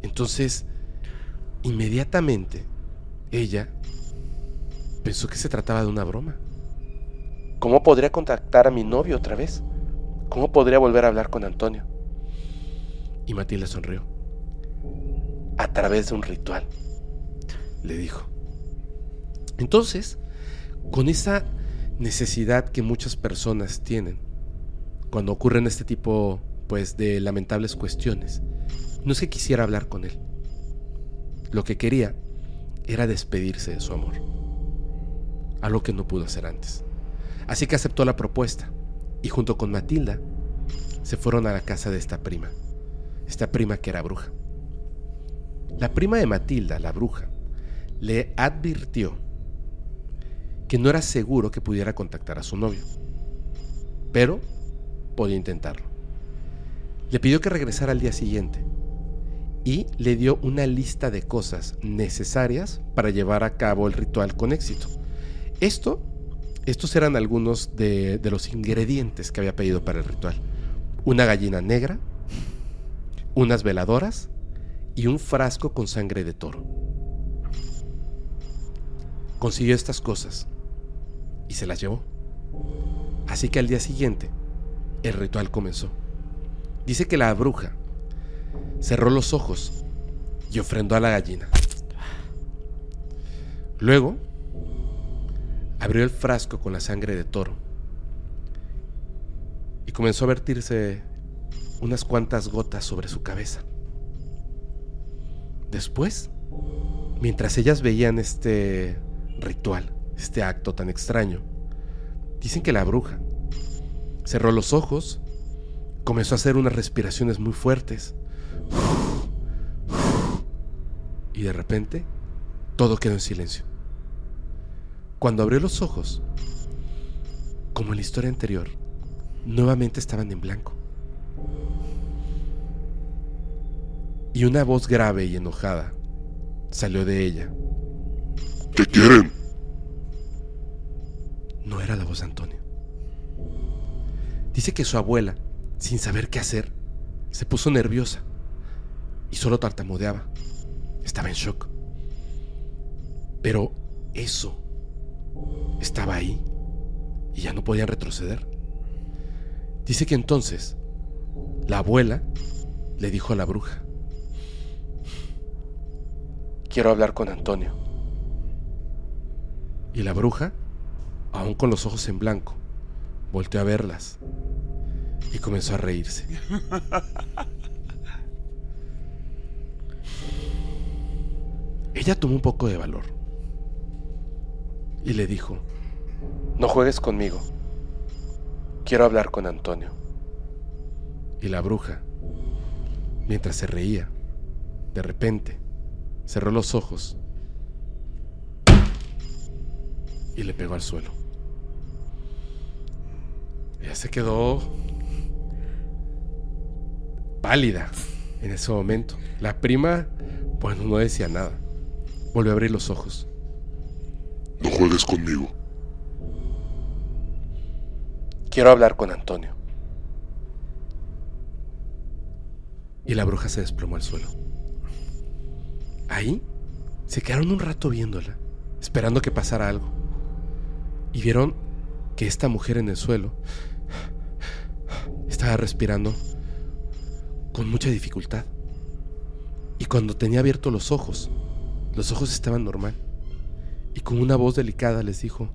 Entonces, inmediatamente, ella pensó que se trataba de una broma. ¿Cómo podría contactar a mi novio otra vez? ¿Cómo podría volver a hablar con Antonio? Y Matilda sonrió. A través de un ritual, le dijo. Entonces, con esa necesidad que muchas personas tienen cuando ocurren este tipo pues de lamentables cuestiones, no es quisiera hablar con él. Lo que quería era despedirse de su amor. Algo que no pudo hacer antes. Así que aceptó la propuesta y junto con Matilda se fueron a la casa de esta prima. Esta prima que era bruja. La prima de Matilda, la bruja, le advirtió que no era seguro que pudiera contactar a su novio, pero podía intentarlo. Le pidió que regresara al día siguiente y le dio una lista de cosas necesarias para llevar a cabo el ritual con éxito. Esto, estos eran algunos de, de los ingredientes que había pedido para el ritual. Una gallina negra, unas veladoras y un frasco con sangre de toro. Consiguió estas cosas y se las llevó. Así que al día siguiente, el ritual comenzó. Dice que la bruja cerró los ojos y ofrendó a la gallina. Luego, abrió el frasco con la sangre de toro y comenzó a vertirse unas cuantas gotas sobre su cabeza. Después, mientras ellas veían este ritual, este acto tan extraño. Dicen que la bruja cerró los ojos, comenzó a hacer unas respiraciones muy fuertes. Y de repente, todo quedó en silencio. Cuando abrió los ojos, como en la historia anterior, nuevamente estaban en blanco. Y una voz grave y enojada salió de ella. ¿Qué quieren? No era la voz de Antonio. Dice que su abuela, sin saber qué hacer, se puso nerviosa y solo tartamudeaba. Estaba en shock. Pero eso estaba ahí y ya no podían retroceder. Dice que entonces la abuela le dijo a la bruja, quiero hablar con Antonio. Y la bruja aún con los ojos en blanco, volteó a verlas y comenzó a reírse. Ella tomó un poco de valor y le dijo, no juegues conmigo, quiero hablar con Antonio. Y la bruja, mientras se reía, de repente cerró los ojos y le pegó al suelo. Ella se quedó pálida en ese momento. La prima, bueno, no decía nada. Volvió a abrir los ojos. No juegues conmigo. Quiero hablar con Antonio. Y la bruja se desplomó al suelo. Ahí se quedaron un rato viéndola, esperando que pasara algo. Y vieron que esta mujer en el suelo estaba respirando con mucha dificultad. Y cuando tenía abiertos los ojos, los ojos estaban normal. Y con una voz delicada les dijo,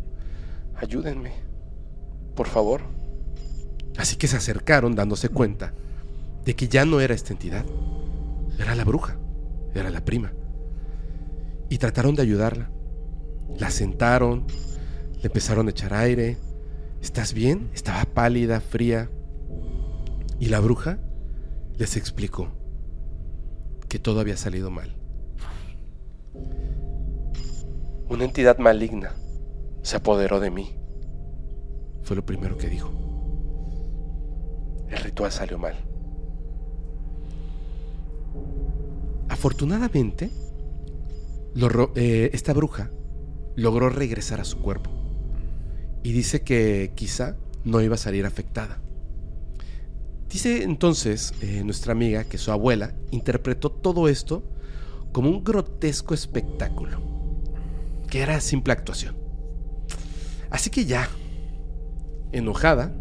ayúdenme, por favor. Así que se acercaron dándose cuenta de que ya no era esta entidad, era la bruja, era la prima. Y trataron de ayudarla. La sentaron, le empezaron a echar aire. ¿Estás bien? Estaba pálida, fría. Y la bruja les explicó que todo había salido mal. Una entidad maligna se apoderó de mí. Fue lo primero que dijo. El ritual salió mal. Afortunadamente, eh, esta bruja logró regresar a su cuerpo y dice que quizá no iba a salir afectada. Dice entonces eh, nuestra amiga que su abuela interpretó todo esto como un grotesco espectáculo, que era simple actuación. Así que ya, enojada,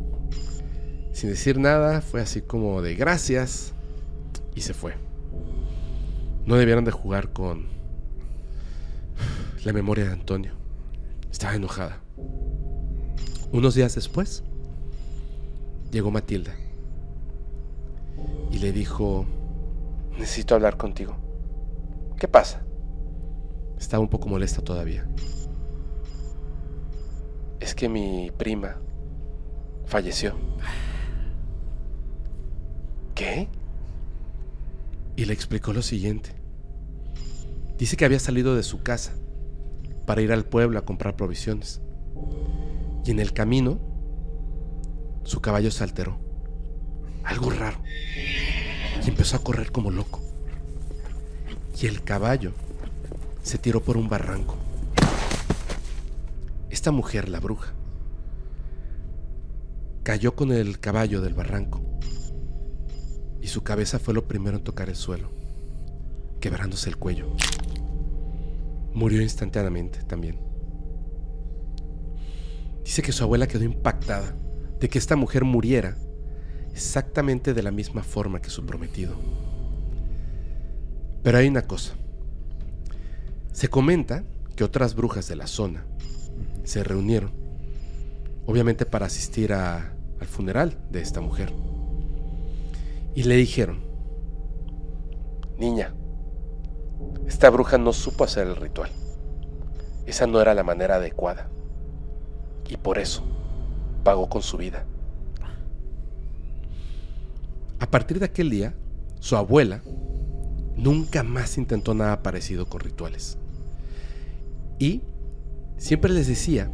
sin decir nada, fue así como de gracias y se fue. No debieron de jugar con la memoria de Antonio. Estaba enojada. Unos días después, llegó Matilda y le dijo, necesito hablar contigo. ¿Qué pasa? Estaba un poco molesta todavía. Es que mi prima falleció. ¿Qué? Y le explicó lo siguiente. Dice que había salido de su casa para ir al pueblo a comprar provisiones. Y en el camino, su caballo se alteró. Algo raro. Y empezó a correr como loco. Y el caballo se tiró por un barranco. Esta mujer, la bruja, cayó con el caballo del barranco y su cabeza fue lo primero en tocar el suelo, quebrándose el cuello. Murió instantáneamente también. Dice que su abuela quedó impactada de que esta mujer muriera exactamente de la misma forma que su prometido. Pero hay una cosa. Se comenta que otras brujas de la zona se reunieron, obviamente para asistir al funeral de esta mujer. Y le dijeron, niña, esta bruja no supo hacer el ritual. Esa no era la manera adecuada. Y por eso pagó con su vida. A partir de aquel día, su abuela nunca más intentó nada parecido con rituales. Y siempre les decía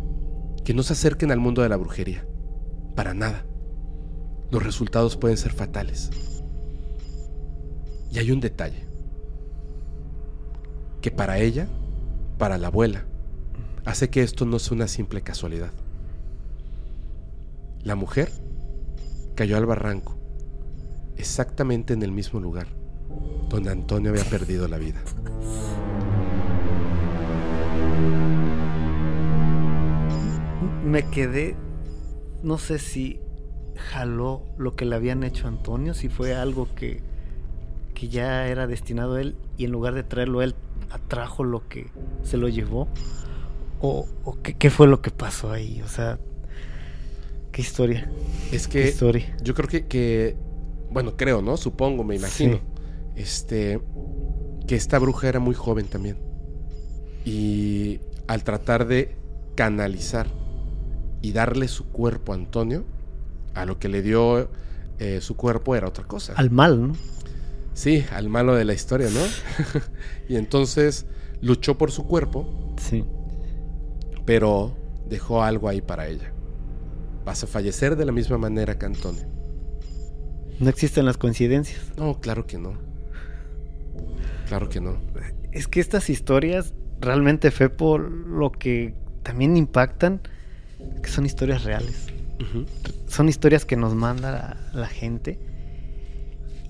que no se acerquen al mundo de la brujería. Para nada. Los resultados pueden ser fatales. Y hay un detalle que para ella, para la abuela, hace que esto no sea una simple casualidad. La mujer cayó al barranco, exactamente en el mismo lugar donde Antonio había perdido la vida. Me quedé, no sé si jaló lo que le habían hecho a Antonio, si fue algo que, que ya era destinado a él y en lugar de traerlo él atrajo lo que se lo llevó? ¿O, qué, fue lo que pasó ahí? O sea, ¿qué historia? Es que historia? yo creo que, que, bueno, creo, ¿no? Supongo, me imagino. Este, que esta bruja era muy joven también. Y al tratar de canalizar y darle su cuerpo a Antonio, a lo que le dio eh, su cuerpo era otra cosa. Al mal, ¿no? Sí, al malo de la historia, ¿no? y entonces luchó por su cuerpo. Sí. Pero dejó algo ahí para ella. Vas a fallecer de la misma manera que Antonio. No existen las coincidencias. No, claro que no. Claro que no. Es que estas historias realmente fue por lo que también impactan, que son historias reales. Son historias que nos manda la gente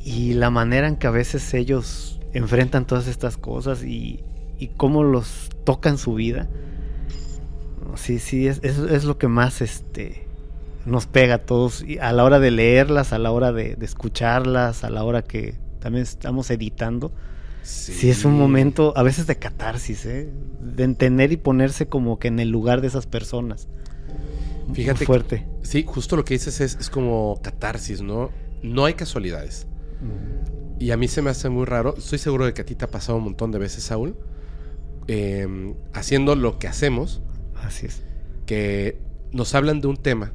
y la manera en que a veces ellos enfrentan todas estas cosas y, y cómo los tocan su vida. Sí, sí, es, es, lo que más este, nos pega a todos a la hora de leerlas, a la hora de, escucharlas, a la hora que también estamos editando. Sí. es un momento a veces de catarsis, ¿eh? de entender y ponerse como que en el lugar de esas personas. Fíjate. fuerte. sí, justo lo que dices es, es, como catarsis, ¿no? No hay casualidades. Y a mí se me hace muy raro. Estoy seguro de que a ti te ha pasado un montón de veces, Saúl. Em, haciendo lo que hacemos. Así es. Que nos hablan de un tema.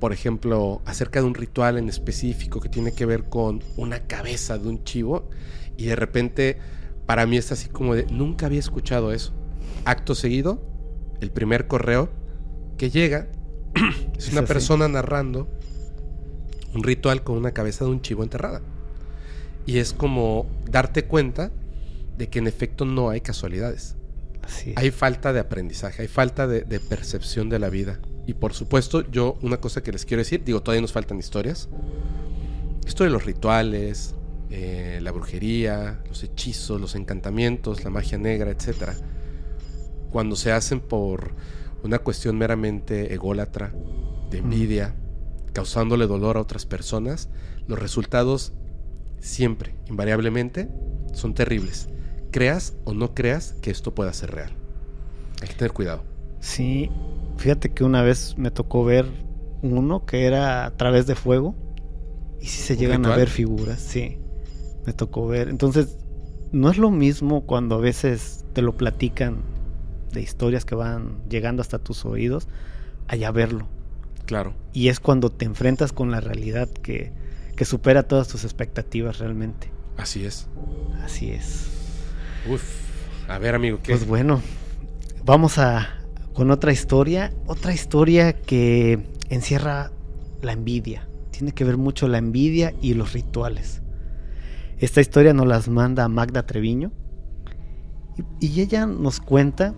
Por ejemplo, acerca de un ritual en específico que tiene que ver con una cabeza de un chivo. Y de repente, para mí es así como de, nunca había escuchado eso. Acto seguido, el primer correo que llega es una persona narrando un ritual con una cabeza de un chivo enterrada. Y es como darte cuenta de que en efecto no hay casualidades. Hay falta de aprendizaje, hay falta de, percepción de la vida. Y por supuesto, yo una cosa que les quiero decir, digo, todavía nos faltan historias. Esto de los rituales, eh, la brujería, los hechizos, los encantamientos, la magia negra, etc. Cuando se hacen por una cuestión meramente ególatra, de envidia, causándole dolor a otras personas, los resultados siempre, invariablemente, son terribles. Creas o no creas que esto pueda ser real. Hay que tener cuidado. Sí, fíjate que una vez me tocó ver uno que era a través de fuego y si se llegan a ver figuras, sí, me tocó ver. Entonces, no es lo mismo cuando a veces te lo platican de historias que van llegando hasta tus oídos, allá verlo. Claro. Y es cuando te enfrentas con la realidad que, que supera todas tus expectativas realmente. Así es. Así es. Uf. A ver, amigo, ¿qué? Pues bueno, vamos a con otra historia, otra historia que encierra la envidia. Tiene que ver mucho la envidia y los rituales. Esta historia nos las manda Magda Treviño y, y ella nos cuenta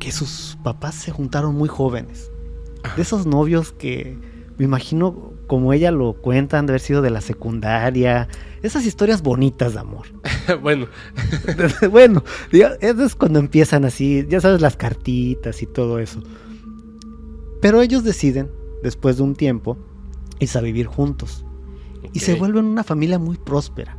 que sus papás se juntaron muy jóvenes. De esos novios que me imagino como ella lo cuenta, han de haber sido de la secundaria. Esas historias bonitas de amor. bueno. bueno, eso es cuando empiezan así, ya sabes, las cartitas y todo eso. Pero ellos deciden, después de un tiempo, irse a vivir juntos. Y se vuelven una familia muy próspera.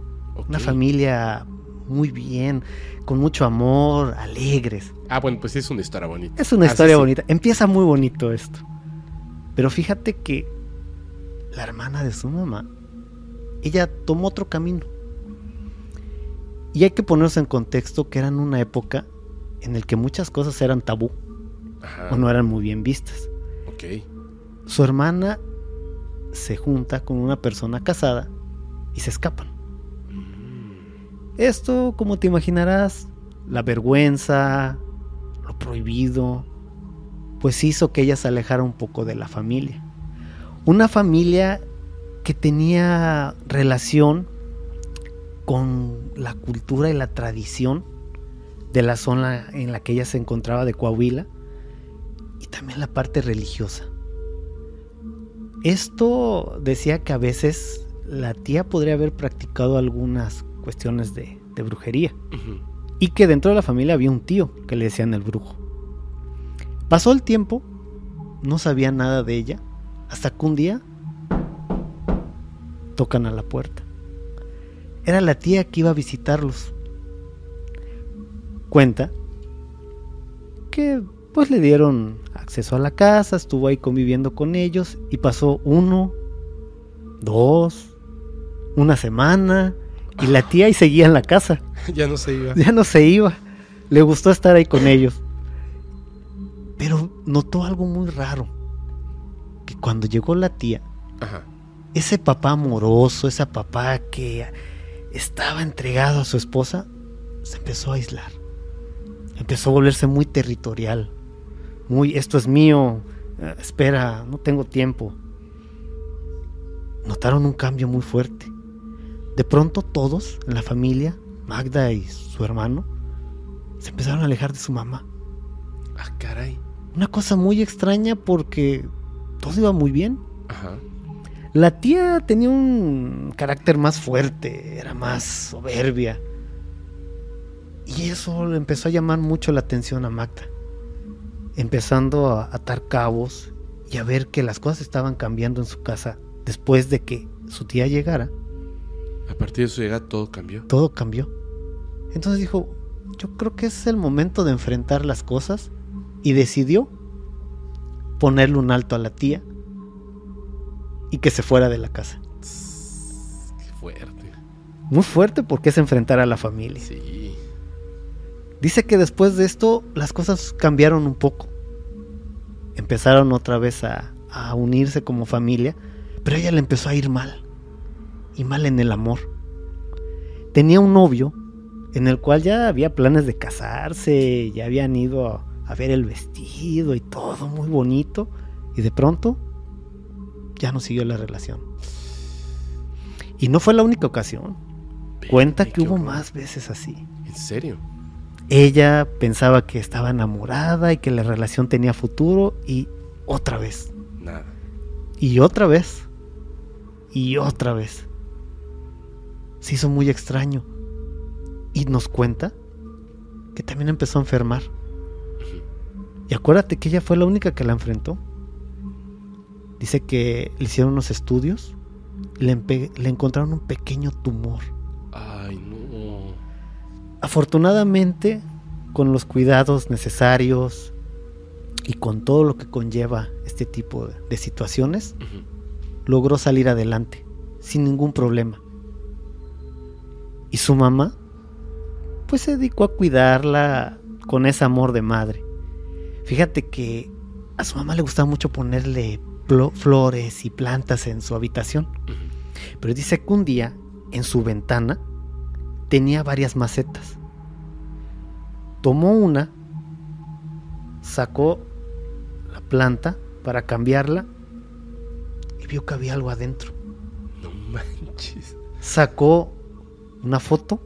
Una familia muy bien, con mucho amor, alegres. Ah, bueno, pues es una historia bonita. Es una historia bonita. Empieza muy bonito esto. Pero fíjate que la hermana de su mamá, ella tomó otro camino. Y hay que ponerse en contexto que eran una época en el que muchas cosas eran tabú o no eran muy bien vistas. Su hermana se junta con una persona casada y se escapan. Mm. Esto, como te imaginarás, la vergüenza, lo prohibido, pues hizo que ella se alejara un poco de la familia. Una familia que tenía relación con la cultura y la tradición de la zona en la que ella se encontraba de Coahuila y también la parte religiosa. Esto decía que a veces la tía podría haber practicado algunas cuestiones de, brujería y que dentro de la familia había un tío que le decían el brujo. Pasó el tiempo, no sabía nada de ella, hasta que un día tocan a la puerta. Era la tía que iba a visitarlos. Cuenta que pues le dieron acceso a la casa, estuvo ahí conviviendo con ellos y pasó uno, dos, una semana y la tía ahí seguía en la casa. Ya no se iba. Ya no se iba. Le gustó estar ahí con ellos. Pero notó algo muy raro. Que cuando llegó la tía, ese papá amoroso, ese papá que estaba entregado a su esposa, se empezó a aislar. Empezó a volverse muy territorial. Muy, esto es mío, eh, espera, no tengo tiempo. Notaron un cambio muy fuerte. De pronto todos en la familia, Magda y su hermano, se empezaron a alejar de su mamá. Ah, caray. Una cosa muy extraña porque todo iba muy bien. La tía tenía un carácter más fuerte, era más soberbia. Y eso le empezó a llamar mucho la atención a Magda. Empezando a atar cabos y a ver que las cosas estaban cambiando en su casa después de que su tía llegara. A partir de su llegada todo cambió. Todo cambió. Entonces dijo, yo creo que es el momento de enfrentar las cosas y decidió ponerle un alto a la tía y que se fuera de la casa. Qué fuerte. Muy fuerte porque es enfrentar a la familia. Sí. Dice que después de esto las cosas cambiaron un poco. Empezaron otra vez a, a unirse como familia, pero ella le empezó a ir mal. Y mal en el amor. Tenía un novio en el cual ya había planes de casarse, ya habían ido a, a ver el vestido y todo muy bonito. Y de pronto ya no siguió la relación. Y no fue la única ocasión. Cuenta que hubo más veces así. ¿En serio? Ella pensaba que estaba enamorada y que la relación tenía futuro y otra vez. Nada. Y otra vez. Y otra vez. Se hizo muy extraño. Y nos cuenta que también empezó a enfermar. Y acuérdate que ella fue la única que la enfrentó. Dice que le hicieron unos estudios y le, le encontraron un pequeño tumor. Ay, no. Afortunadamente, con los cuidados necesarios y con todo lo que conlleva este tipo de situaciones, uh -huh. logró salir adelante sin ningún problema. Y su mamá, pues se dedicó a cuidarla con ese amor de madre. Fíjate que a su mamá le gustaba mucho ponerle flores y plantas en su habitación. Uh -huh. Pero dice que un día en su ventana tenía varias macetas. Tomó una, sacó la planta para cambiarla y vio que había algo adentro. No manches. Sacó una foto,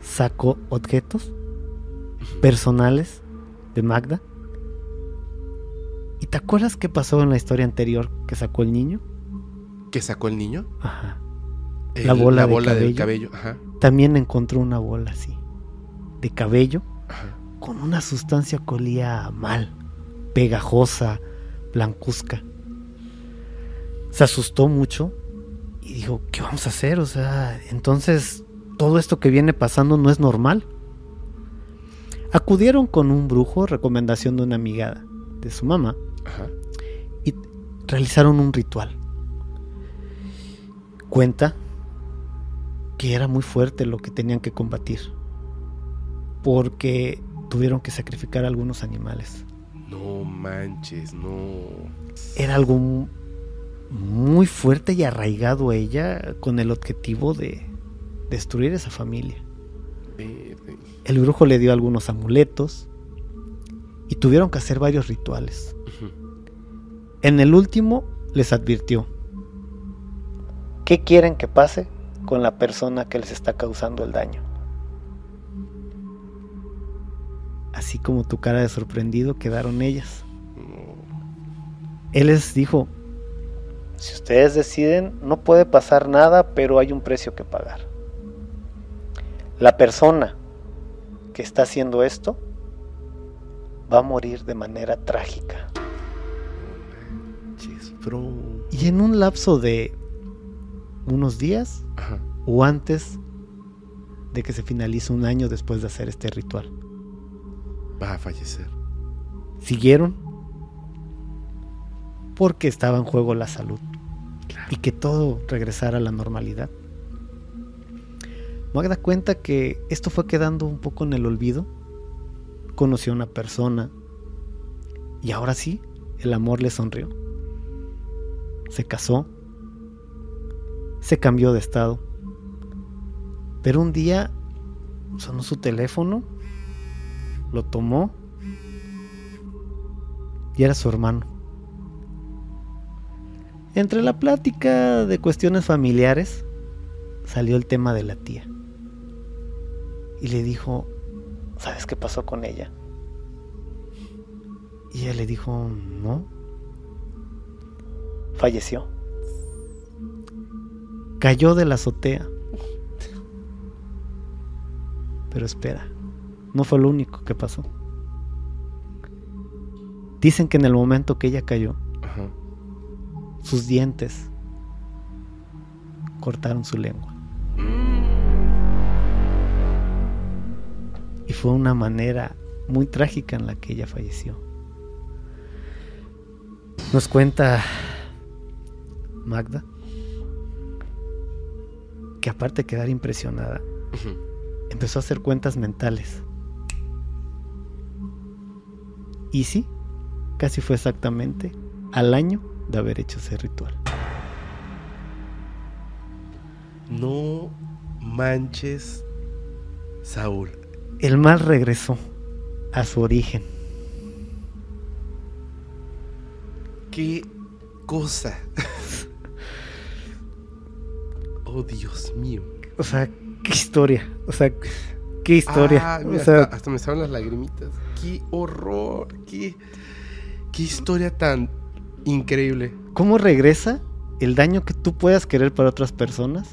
sacó objetos personales de Magda. ¿Y te acuerdas qué pasó en la historia anterior que sacó el niño? ¿Qué sacó el niño? Ajá. El- La bola, la de bola cabello. del cabello. Ajá. También encontró una bola así, de cabello, Ajá. con una sustancia que olía mal, pegajosa, blancuzca. Se asustó mucho y dijo, ¿qué vamos a hacer? O sea, entonces todo esto que viene pasando no es normal. Acudieron con un brujo, recomendación de una amiga de su mamá, Ajá. y realizaron un ritual. Cuenta que era muy fuerte lo que tenían que combatir, porque tuvieron que sacrificar a algunos animales. No manches, no. Era algo mu- muy fuerte y arraigado a ella con el objetivo de destruir esa familia. El brujo le dio algunos amuletos y tuvieron que hacer varios rituales. En el último les advirtió. ¿Qué quieren que pase con la persona que les está causando el daño? Así como tu cara de sorprendido quedaron ellas. No. Él les dijo, si ustedes deciden, no puede pasar nada, pero hay un precio que pagar. La persona que está haciendo esto va a morir de manera trágica. Y en un lapso de unos días Ajá. o antes de que se finalice un año después de hacer este ritual, Va a fallecer. siguieron porque estaba en juego la salud y que todo regresara a la normalidad. Magda cuenta que esto fue quedando un poco en el olvido. Conoció a una persona y ahora sí, el amor le sonrió. Se casó, se cambió de estado. Pero un día sonó su teléfono, lo tomó y era su hermano. Entre la plática de cuestiones familiares salió el tema de la tía. Y le dijo, ¿sabes qué pasó con ella? Y ella le dijo, no. Falleció. Cayó de la azotea. Pero espera, no fue lo único que pasó. Dicen que en el momento que ella cayó, Ajá. sus dientes cortaron su lengua. Y fue una manera muy trágica en la que ella falleció. Nos cuenta Magda que aparte de quedar impresionada, empezó a hacer cuentas mentales. Y sí, casi fue exactamente al año de haber hecho ese ritual. No manches, Saúl. El mal regresó a su origen. Qué cosa. oh, Dios mío. O sea, qué historia. O sea, qué historia. Ah, hasta, hasta, me salen las lagrimitas. Qué horror. Qué, qué historia tan increíble. ¿Cómo regresa el daño que tú puedas querer para otras personas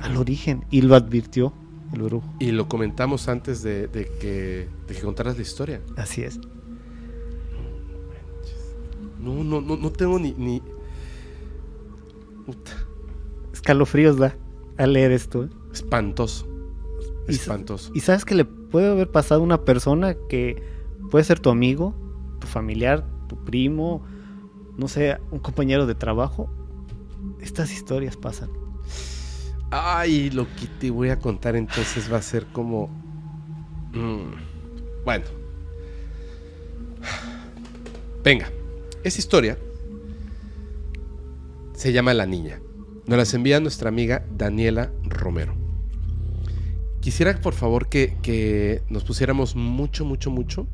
al origen? Y lo advirtió el brujo. Y lo comentamos antes de, que, de que contaras la historia. Así es. No, no, no, no tengo ni. ni... Escalofríos da al leer esto. ¿eh? Espantoso. Espantoso. Y, sabes que le puede haber pasado a una persona que puede ser tu amigo, tu familiar, tu primo, no sé, un compañero de trabajo. Estas historias pasan. Ay, lo que te voy a contar entonces va a ser como... Mm, bueno. Venga, esa historia se llama La Niña. Nos las envía nuestra amiga Daniela Romero. Quisiera por favor que, que nos pusiéramos mucho, mucho, mucho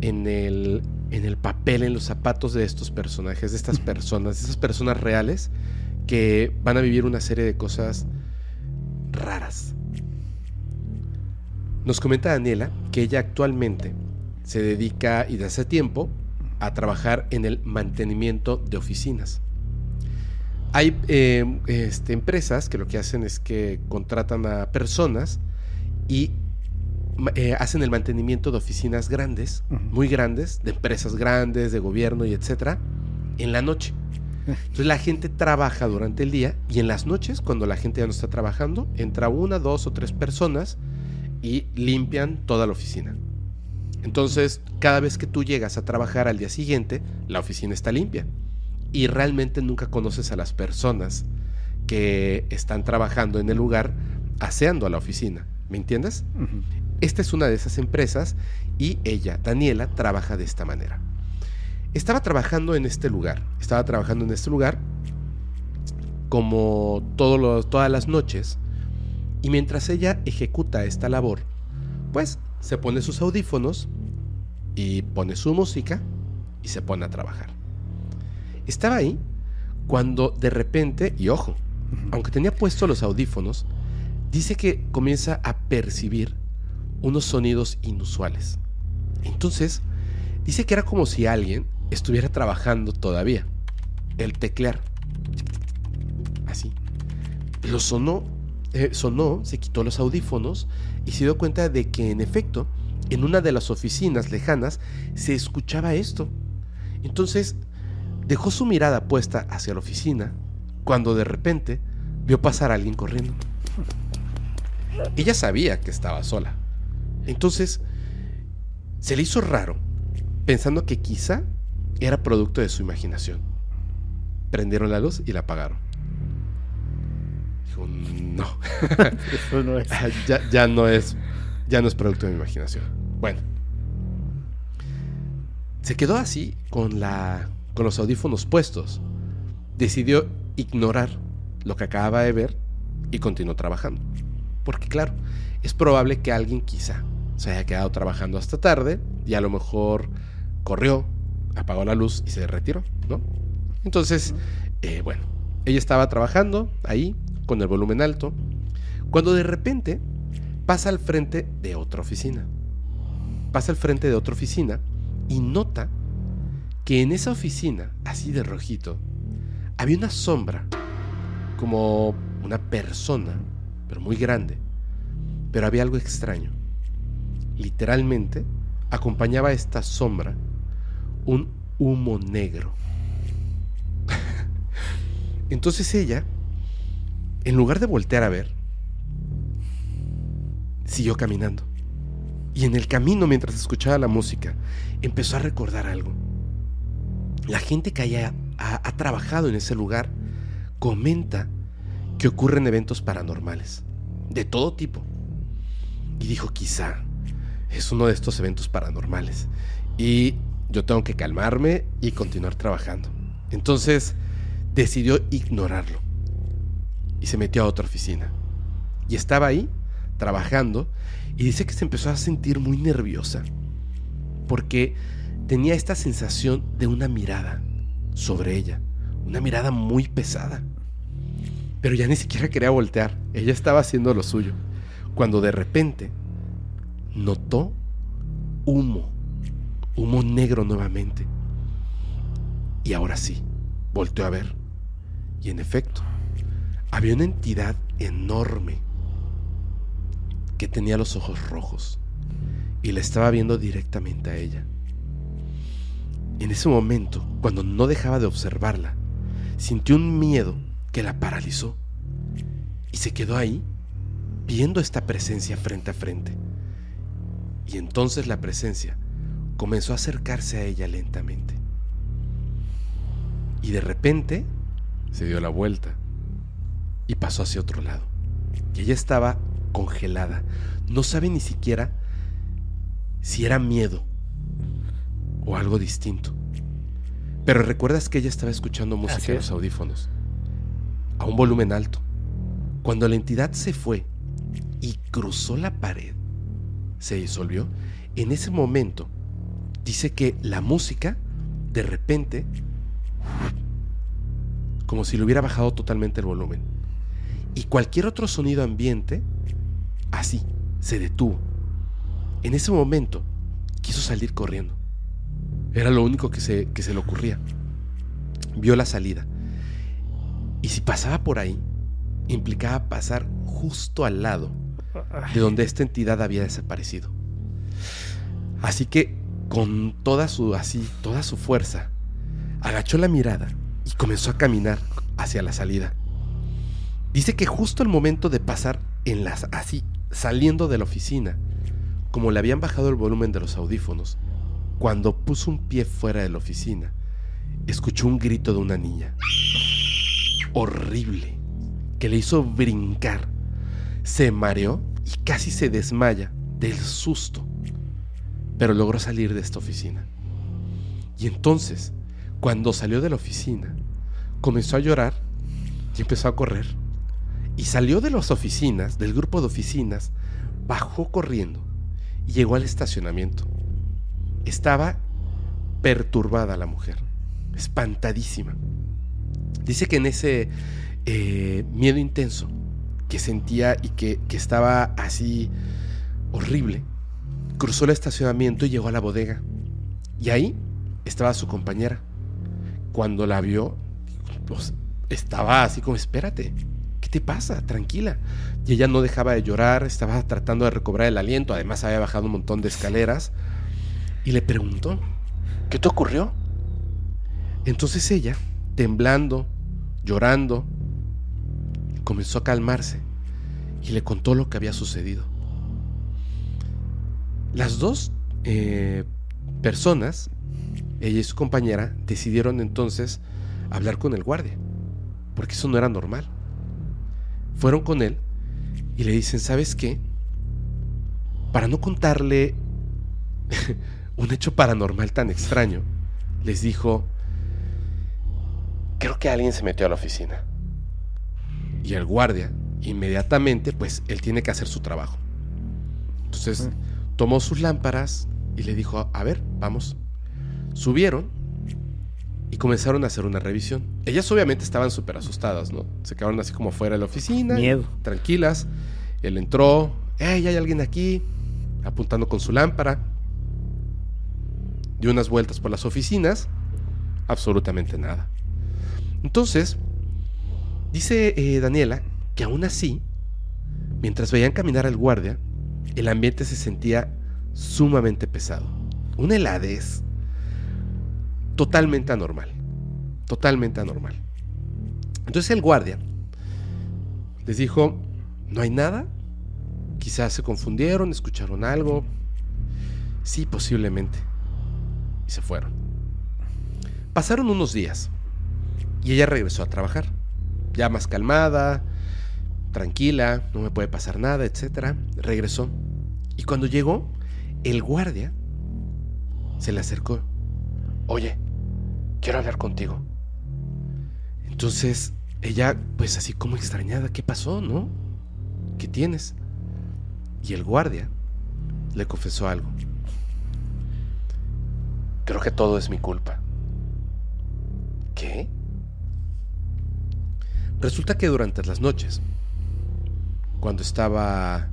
en el, en el papel, en los zapatos de estos personajes, de estas personas, de esas personas reales que van a vivir una serie de cosas raras. Nos comenta Daniela que ella actualmente se dedica y de hace tiempo a trabajar en el mantenimiento de oficinas. Hay eh, este, empresas que lo que hacen es que contratan a personas y eh, hacen el mantenimiento de oficinas grandes, muy grandes, de empresas grandes, de gobierno y etcétera, en la noche. Entonces la gente trabaja durante el día y en las noches, cuando la gente ya no está trabajando, entra una, dos o tres personas y limpian toda la oficina. Entonces, cada vez que tú llegas a trabajar al día siguiente, la oficina está limpia. Y realmente nunca conoces a las personas que están trabajando en el lugar aseando a la oficina. ¿Me entiendes? Esta es una de esas empresas y ella, Daniela, trabaja de esta manera. Estaba trabajando en este lugar, estaba trabajando en este lugar como todas las noches y mientras ella ejecuta esta labor, pues se pone sus audífonos y pone su música y se pone a trabajar. Estaba ahí cuando de repente, y ojo, aunque tenía puestos los audífonos, dice que comienza a percibir unos sonidos inusuales. Entonces, dice que era como si alguien estuviera trabajando todavía. El teclear. Así. Lo sonó, eh, sonó, se quitó los audífonos y se dio cuenta de que en efecto, en una de las oficinas lejanas se escuchaba esto. Entonces, dejó su mirada puesta hacia la oficina cuando de repente vio pasar a alguien corriendo. Ella sabía que estaba sola. Entonces, se le hizo raro, pensando que quizá era producto de su imaginación. Prendieron la luz y la apagaron. Dijo, no. Eso no es. ya, no es. Ya no es producto de mi imaginación. Bueno. Se quedó así con la. con los audífonos puestos. Decidió ignorar lo que acababa de ver y continuó trabajando. Porque claro, es probable que alguien quizá se haya quedado trabajando hasta tarde y a lo mejor corrió, apagó la luz y se retiró, ¿no? Entonces, eh, bueno, ella estaba trabajando ahí con el volumen alto, cuando de repente pasa al frente de otra oficina. Pasa al frente de otra oficina y nota que en esa oficina, así de rojito, había una sombra, como una persona pero muy grande. Pero había algo extraño. Literalmente acompañaba esta sombra un humo negro. Entonces ella, en lugar de voltear a ver, siguió caminando. Y en el camino, mientras escuchaba la música, empezó a recordar algo. la gente que haya, ha, ha trabajado en ese lugar comenta que ocurren eventos paranormales, de todo tipo. Y dijo, quizá es uno de estos eventos paranormales. Y yo tengo que calmarme y continuar trabajando. Entonces decidió ignorarlo. Y se metió a otra oficina. Y estaba ahí, trabajando, y dice que se empezó a sentir muy nerviosa. Porque tenía esta sensación de una mirada sobre ella. Una mirada muy pesada. Pero ya ni siquiera quería voltear. Ella estaba haciendo lo suyo. Cuando de repente notó humo. Humo negro nuevamente. Y ahora sí, volteó a ver. Y en efecto, había una entidad enorme que tenía los ojos rojos y la estaba viendo directamente a ella. En ese momento, cuando no dejaba de observarla, sintió un miedo que la paralizó y se quedó ahí viendo esta presencia frente a frente. Y entonces la presencia comenzó a acercarse a ella lentamente. Y de repente se dio la vuelta y pasó hacia otro lado. Y ella estaba congelada. No sabe ni siquiera si era miedo o algo distinto. Pero recuerdas que ella estaba escuchando música en los audífonos, a un volumen alto. Cuando la entidad se fue y cruzó la pared, se disolvió, en ese momento dice que la música, de repente, como si le hubiera bajado totalmente el volumen. Y cualquier otro sonido ambiente, así, se detuvo. En ese momento, quiso salir corriendo. Era lo único que se, que se le ocurría. Vio la salida. Y si pasaba por ahí, implicaba pasar justo al lado de donde esta entidad había desaparecido. Así que con toda su así, toda su fuerza, agachó la mirada y comenzó a caminar hacia la salida. Dice que justo al momento de pasar en las así saliendo de la oficina, como le habían bajado el volumen de los audífonos, cuando puso un pie fuera de la oficina, escuchó un grito de una niña. Horrible, que le hizo brincar. Se mareó y casi se desmaya del susto, pero logró salir de esta oficina. Y entonces, cuando salió de la oficina, comenzó a llorar y empezó a correr. Y salió de las oficinas, del grupo de oficinas, bajó corriendo y llegó al estacionamiento. Estaba perturbada la mujer, espantadísima. Dice que en ese eh, miedo intenso que sentía y que, que estaba así horrible, cruzó el estacionamiento y llegó a la bodega. Y ahí estaba su compañera. Cuando la vio, pues, estaba así como, espérate, ¿qué te pasa? Tranquila. Y ella no dejaba de llorar, estaba tratando de recobrar el aliento, además había bajado un montón de escaleras y le preguntó, ¿qué te ocurrió? Entonces ella, temblando, llorando, comenzó a calmarse y le contó lo que había sucedido. Las dos eh, personas, ella y su compañera, decidieron entonces hablar con el guardia, porque eso no era normal. Fueron con él y le dicen, ¿sabes qué? Para no contarle un hecho paranormal tan extraño, les dijo, creo que alguien se metió a la oficina. Y el guardia, inmediatamente, pues él tiene que hacer su trabajo. Entonces tomó sus lámparas y le dijo, a ver, vamos. Subieron y comenzaron a hacer una revisión. Ellas obviamente estaban súper asustadas, ¿no? Se quedaron así como fuera de la oficina. Miedo. Tranquilas. Él entró, ¡Ey, hay alguien aquí! Apuntando con su lámpara dio unas vueltas por las oficinas, absolutamente nada. Entonces, dice eh, Daniela que aún así, mientras veían caminar al guardia, el ambiente se sentía sumamente pesado. Una heladez totalmente anormal. Totalmente anormal. Entonces el guardia les dijo, no hay nada, quizás se confundieron, escucharon algo. Sí, posiblemente y se fueron. Pasaron unos días y ella regresó a trabajar, ya más calmada, tranquila, no me puede pasar nada, etc. Regresó y cuando llegó, el guardia se le acercó. Oye, quiero hablar contigo. Entonces, ella, pues así como extrañada, ¿qué pasó, no? ¿Qué tienes? Y el guardia le confesó algo. Creo que todo es mi culpa. ¿Qué? Resulta que durante las noches, cuando estaba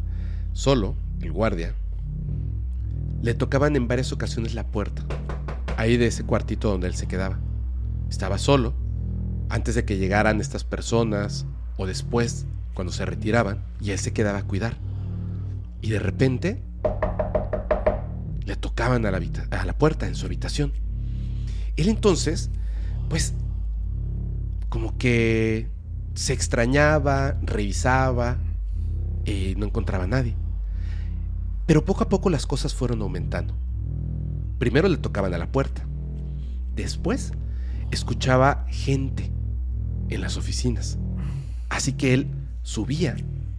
solo, el guardia, le tocaban en varias ocasiones la puerta, ahí de ese cuartito donde él se quedaba. Estaba solo, antes de que llegaran estas personas, o después, cuando se retiraban, y él se quedaba a cuidar. Y de repente, le tocaban a la, puerta en su habitación. Él entonces, pues, como que se extrañaba, revisaba, y no encontraba a nadie. Pero poco a poco las cosas fueron aumentando. Primero le tocaban a la puerta. Después escuchaba gente en las oficinas. Así que él subía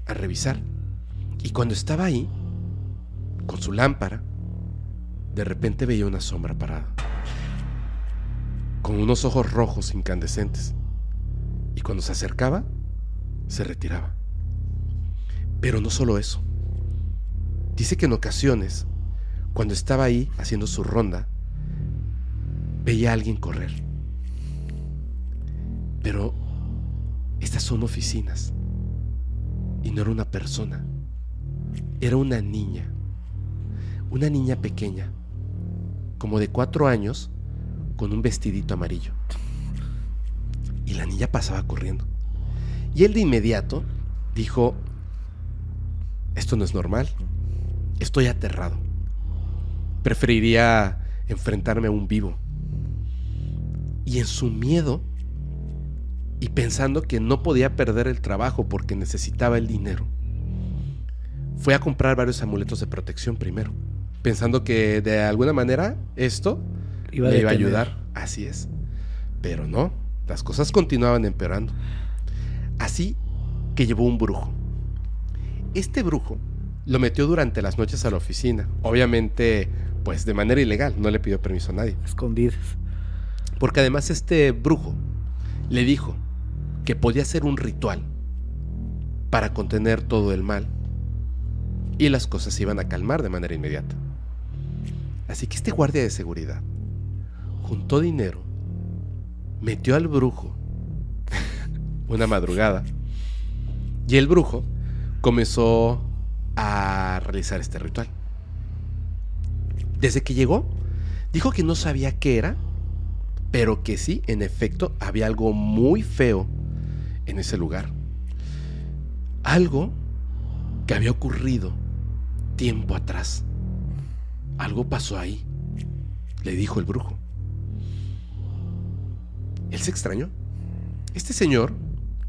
a revisar. Y cuando estaba ahí, con su lámpara, de repente veía una sombra parada. Con unos ojos rojos incandescentes. Y cuando se acercaba, se retiraba. Pero no solo eso. Dice que en ocasiones, cuando estaba ahí haciendo su ronda, veía a alguien correr. Pero estas son oficinas. Y no era una persona. Era una niña. Una niña pequeña. Como de cuatro años, con un vestidito amarillo. Y la niña pasaba corriendo. Y él de inmediato dijo, esto no es normal. Estoy aterrado. Preferiría enfrentarme a un vivo. Y en su miedo, y pensando que no podía perder el trabajo porque necesitaba el dinero, fue a comprar varios amuletos de protección primero, pensando que de alguna manera esto le iba a ayudar. Así es. Pero no, las cosas continuaban empeorando. Así que llevó un brujo. Este brujo lo metió durante las noches a la oficina. Obviamente, pues de manera ilegal, no le pidió permiso a nadie. Escondidas. Porque además este brujo le dijo que podía hacer un ritual para contener todo el mal y las cosas se iban a calmar de manera inmediata. Así que este guardia de seguridad juntó dinero, metió al brujo una madrugada y el brujo comenzó a realizar este ritual. Desde que llegó, dijo que no sabía qué era, pero que sí, en efecto, había algo muy feo en ese lugar. Algo que había ocurrido tiempo atrás. Algo pasó ahí, le dijo el brujo. Él se extrañó. Este señor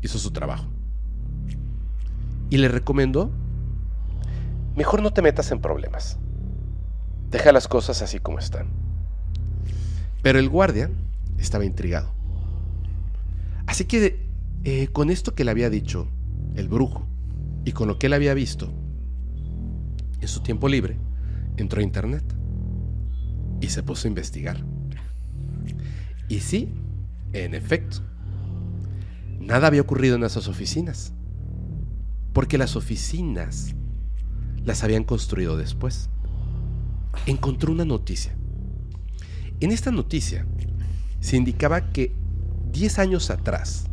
hizo su trabajo y le recomendó mejor no te metas en problemas. Deja las cosas así como están. Pero el guardia estaba intrigado. Así que eh, con esto que le había dicho el brujo y con lo que él había visto, en su tiempo libre, entró a internet y se puso a investigar. Y sí, en efecto, nada había ocurrido en esas oficinas. Porque las oficinas las habían construido después. Encontró una noticia. En esta noticia se indicaba que 10 años atrás,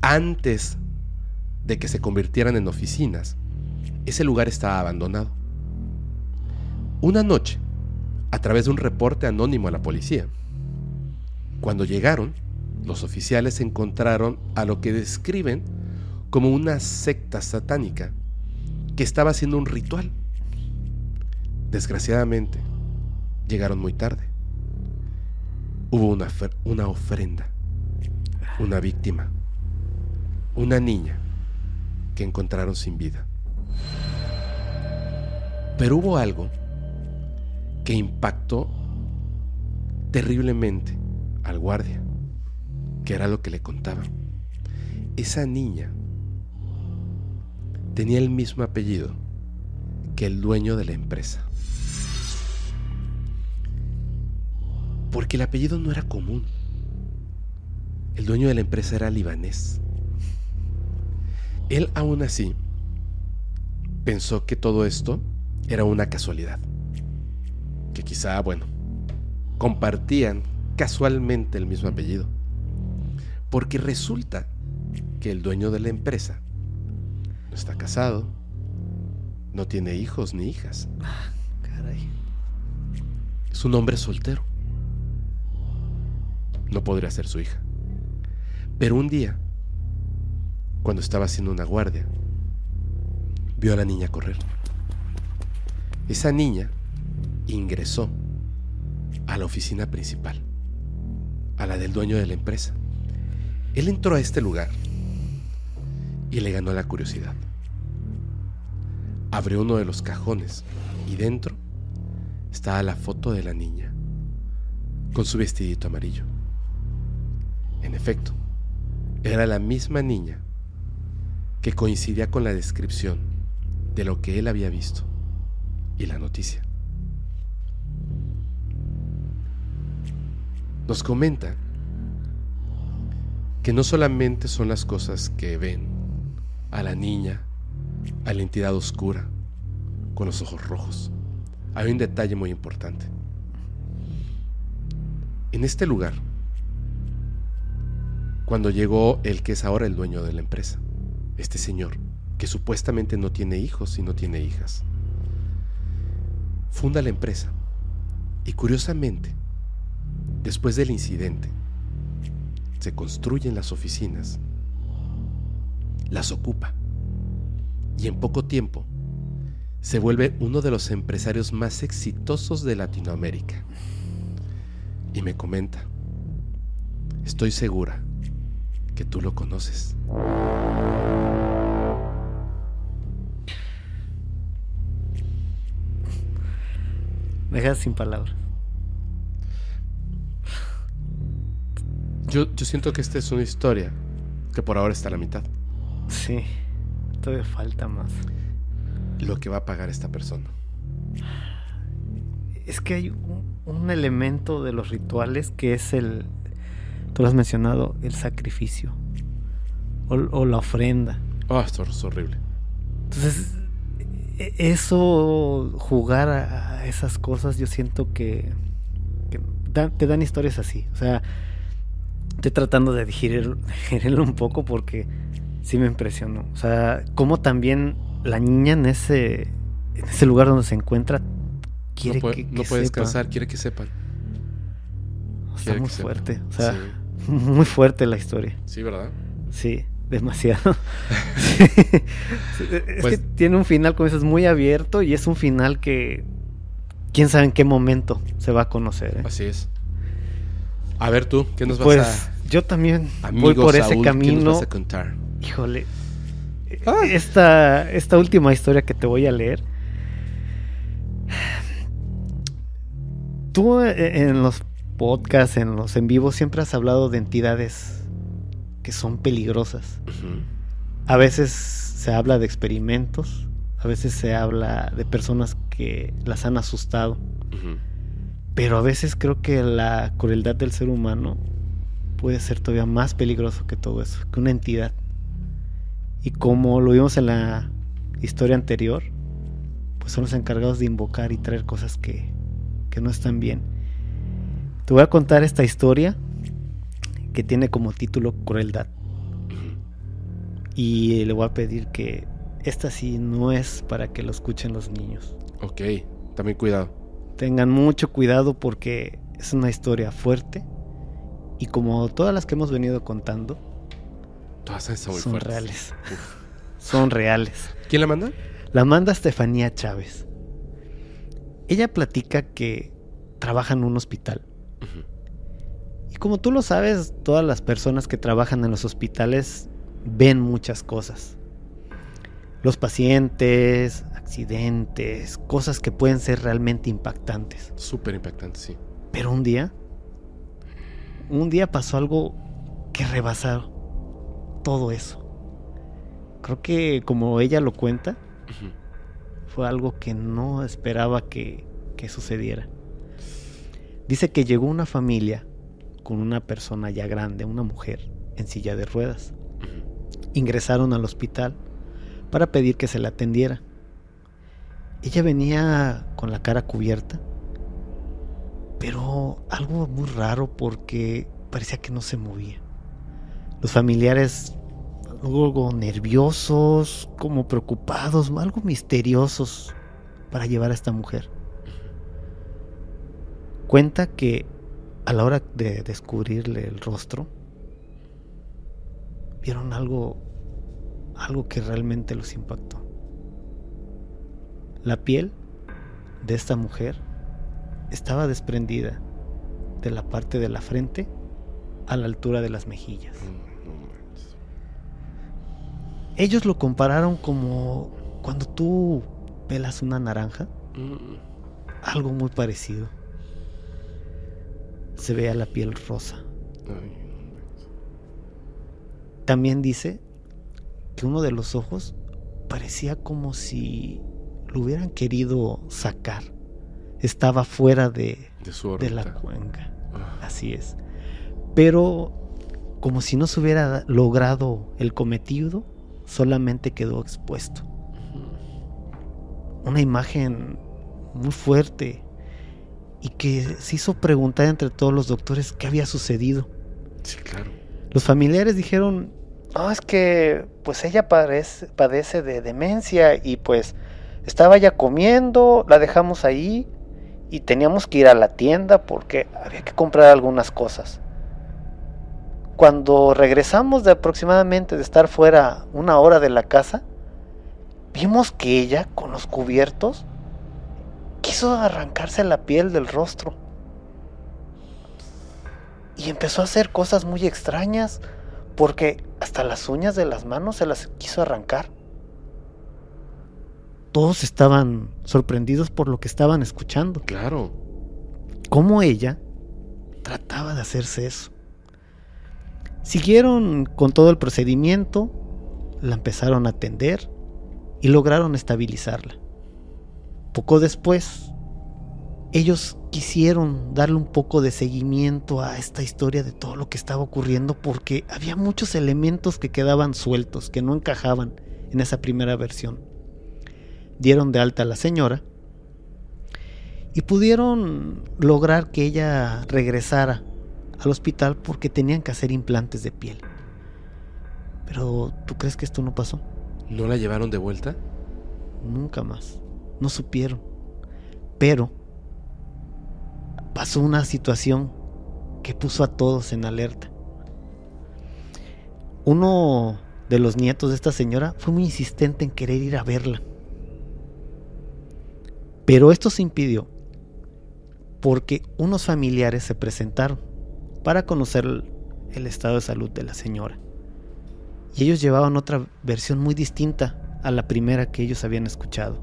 antes de que se convirtieran en oficinas, ese lugar estaba abandonado. Una noche, a través de un reporte anónimo a la policía, cuando llegaron, los oficiales encontraron a lo que describen como una secta satánica que estaba haciendo un ritual. Desgraciadamente, llegaron muy tarde. Hubo una, una ofrenda, una víctima, una niña que encontraron sin vida. Pero hubo algo que impactó terriblemente al guardia, que era lo que le contaba. Esa niña tenía el mismo apellido que el dueño de la empresa. Porque el apellido no era común. El dueño de la empresa era libanés. Él aún así pensó que todo esto era una casualidad. Que quizá, bueno, compartían casualmente el mismo apellido. Porque resulta que el dueño de la empresa está casado, no tiene hijos ni hijas. Ah, caray. Es un hombre soltero. No podría ser su hija. Pero un día, cuando estaba haciendo una guardia, vio a la niña correr. Esa niña ingresó a la oficina principal, a la del dueño de la empresa. Él entró a este lugar y le ganó la curiosidad. Abrió uno de los cajones y dentro estaba la foto de la niña con su vestidito amarillo. En efecto, era la misma niña que coincidía con la descripción de lo que él había visto y la noticia. Nos comenta que no solamente son las cosas que ven a la niña, a la entidad oscura, con los ojos rojos. Hay un detalle muy importante. En este lugar, cuando llegó el que es ahora el dueño de la empresa, este señor, que supuestamente no tiene hijos y no tiene hijas, funda la empresa y curiosamente, después del incidente, se construyen las oficinas, las ocupa y en poco tiempo se vuelve uno de los empresarios más exitosos de Latinoamérica. Y me comenta, estoy segura que tú lo conoces. Me dejas sin palabras. Yo, yo siento que esta es una historia que por ahora está a la mitad. Sí, todavía falta más. Lo que va a pagar esta persona. Es que hay un, un elemento de los rituales que es el, tú lo has mencionado, el sacrificio o, o la ofrenda. Oh, esto es horrible. Entonces, e- eso, jugar a esas cosas, yo siento que, que dan- te dan historias así. O sea, estoy tratando de digerir- digerirlo un poco porque sí me impresionó. O sea, cómo también la niña en ese, en ese lugar donde se encuentra quiere no puede, que, no que puede sepa. descansar, quiere que sepan. Está quiere muy que fuerte. O sea, Sí. muy fuerte la historia. Sí, ¿verdad? Sí, demasiado. Sí. Es Pues- que tiene un final, como dices, muy abierto y es un final que quién sabe en qué momento se va a conocer. ¿eh? Así es. A ver tú, ¿qué nos vas Pues a... yo también Amigo voy por ese Saúl, ¿qué nos camino. vas a contar? Híjole. Ay. Esta, esta última historia que te voy a leer. Tú eh, en los podcasts, en los en vivo, siempre has hablado de entidades que son peligrosas. A veces se habla de experimentos, a veces se habla de personas que las han asustado, pero a veces creo que la crueldad del ser humano puede ser todavía más peligroso que todo eso, que una entidad. Y como lo vimos en la historia anterior, pues son los encargados de invocar y traer cosas que, que no están bien. Te voy a contar esta historia que tiene como título Crueldad. Y le voy a pedir que esta sí no es para que lo escuchen los niños. Ok, también cuidado. Tengan mucho cuidado porque es una historia fuerte y como todas las que hemos venido contando, Todas muy son fuertes. reales. Uf. Son reales. ¿Quién la manda? La manda Estefanía Chávez. Ella platica que trabaja en un hospital. Y como tú lo sabes, todas las personas que trabajan en los hospitales ven muchas cosas. Los pacientes, accidentes, cosas que pueden ser realmente impactantes. Súper impactante, sí. Pero un día, un día pasó algo que rebasó todo eso. Creo que como ella lo cuenta, fue algo que no esperaba que, que sucediera. Dice que llegó una familia con una persona ya grande, una mujer, en silla de ruedas. Ingresaron al hospital para pedir que se la atendiera. Ella venía con la cara cubierta, pero algo muy raro porque parecía que no se movía. Los familiares algo nerviosos, como preocupados, algo misteriosos para llevar a esta mujer. Cuenta que a la hora de descubrirle el rostro, vieron algo, algo que realmente los impactó. La piel de esta mujer estaba desprendida de la parte de la frente a la altura de las mejillas. Mm, Ellos lo compararon como cuando tú pelas una naranja. Mm. Algo muy parecido. Se vea la piel rosa. También dice que uno de los ojos parecía como si lo hubieran querido sacar. Estaba fuera de, de, la cuenca. Ah. Así es. Pero como si no se hubiera logrado el cometido, solamente quedó expuesto. Una imagen muy fuerte y que se hizo preguntar entre todos los doctores qué había sucedido. Sí, claro. Los familiares dijeron, no, es que pues ella padece de demencia y pues estaba ya comiendo, la dejamos ahí y teníamos que ir a la tienda porque había que comprar algunas cosas. Cuando regresamos de aproximadamente de estar fuera una hora de la casa, vimos que ella con los cubiertos quiso arrancarse la piel del rostro. Y empezó a hacer cosas muy extrañas porque hasta las uñas de las manos se las quiso arrancar. Todos estaban sorprendidos por lo que estaban escuchando. Claro. Cómo ella trataba de hacerse eso. Siguieron con todo el procedimiento, la empezaron a atender y lograron estabilizarla. Poco después, ellos quisieron darle un poco de seguimiento a esta historia de todo lo que estaba ocurriendo porque había muchos elementos que quedaban sueltos, que no encajaban en esa primera versión. Dieron de alta a la señora y pudieron lograr que ella regresara al hospital porque tenían que hacer implantes de piel. Pero ¿tú crees que esto no pasó? ¿No la llevaron de vuelta? Nunca más. No supieron. Pero pasó una situación que puso a todos en alerta. Uno de los nietos de esta señora fue muy insistente en querer ir a verla. Pero esto se impidió porque unos familiares se presentaron para conocer el estado de salud de la señora. Y ellos llevaban otra versión muy distinta a la primera que ellos habían escuchado.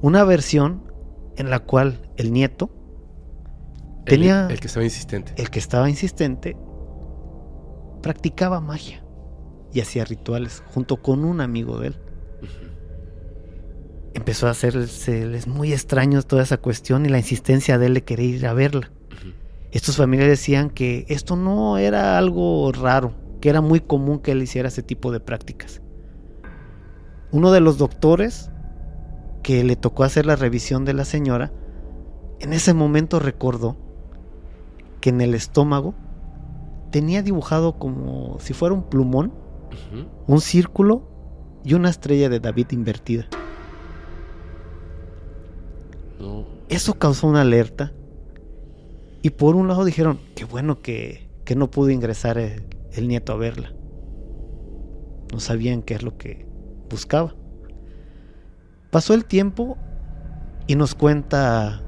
Una versión en la cual el nieto tenía... El, que estaba insistente. El que estaba insistente practicaba magia y hacía rituales junto con un amigo de él. Empezó a hacerse muy extraño toda esa cuestión y la insistencia de él de querer ir a verla. Estos familiares decían que esto no era algo raro, que era muy común que él hiciera ese tipo de prácticas. Uno de los doctores que le tocó hacer la revisión de la señora, en ese momento recordó que en el estómago tenía dibujado como si fuera un plumón, un círculo y una estrella de David invertida. Eso causó una alerta. Y por un lado dijeron, qué bueno que, que no pudo ingresar el, el nieto a verla. No sabían qué es lo que buscaba. Pasó el tiempo y nos cuenta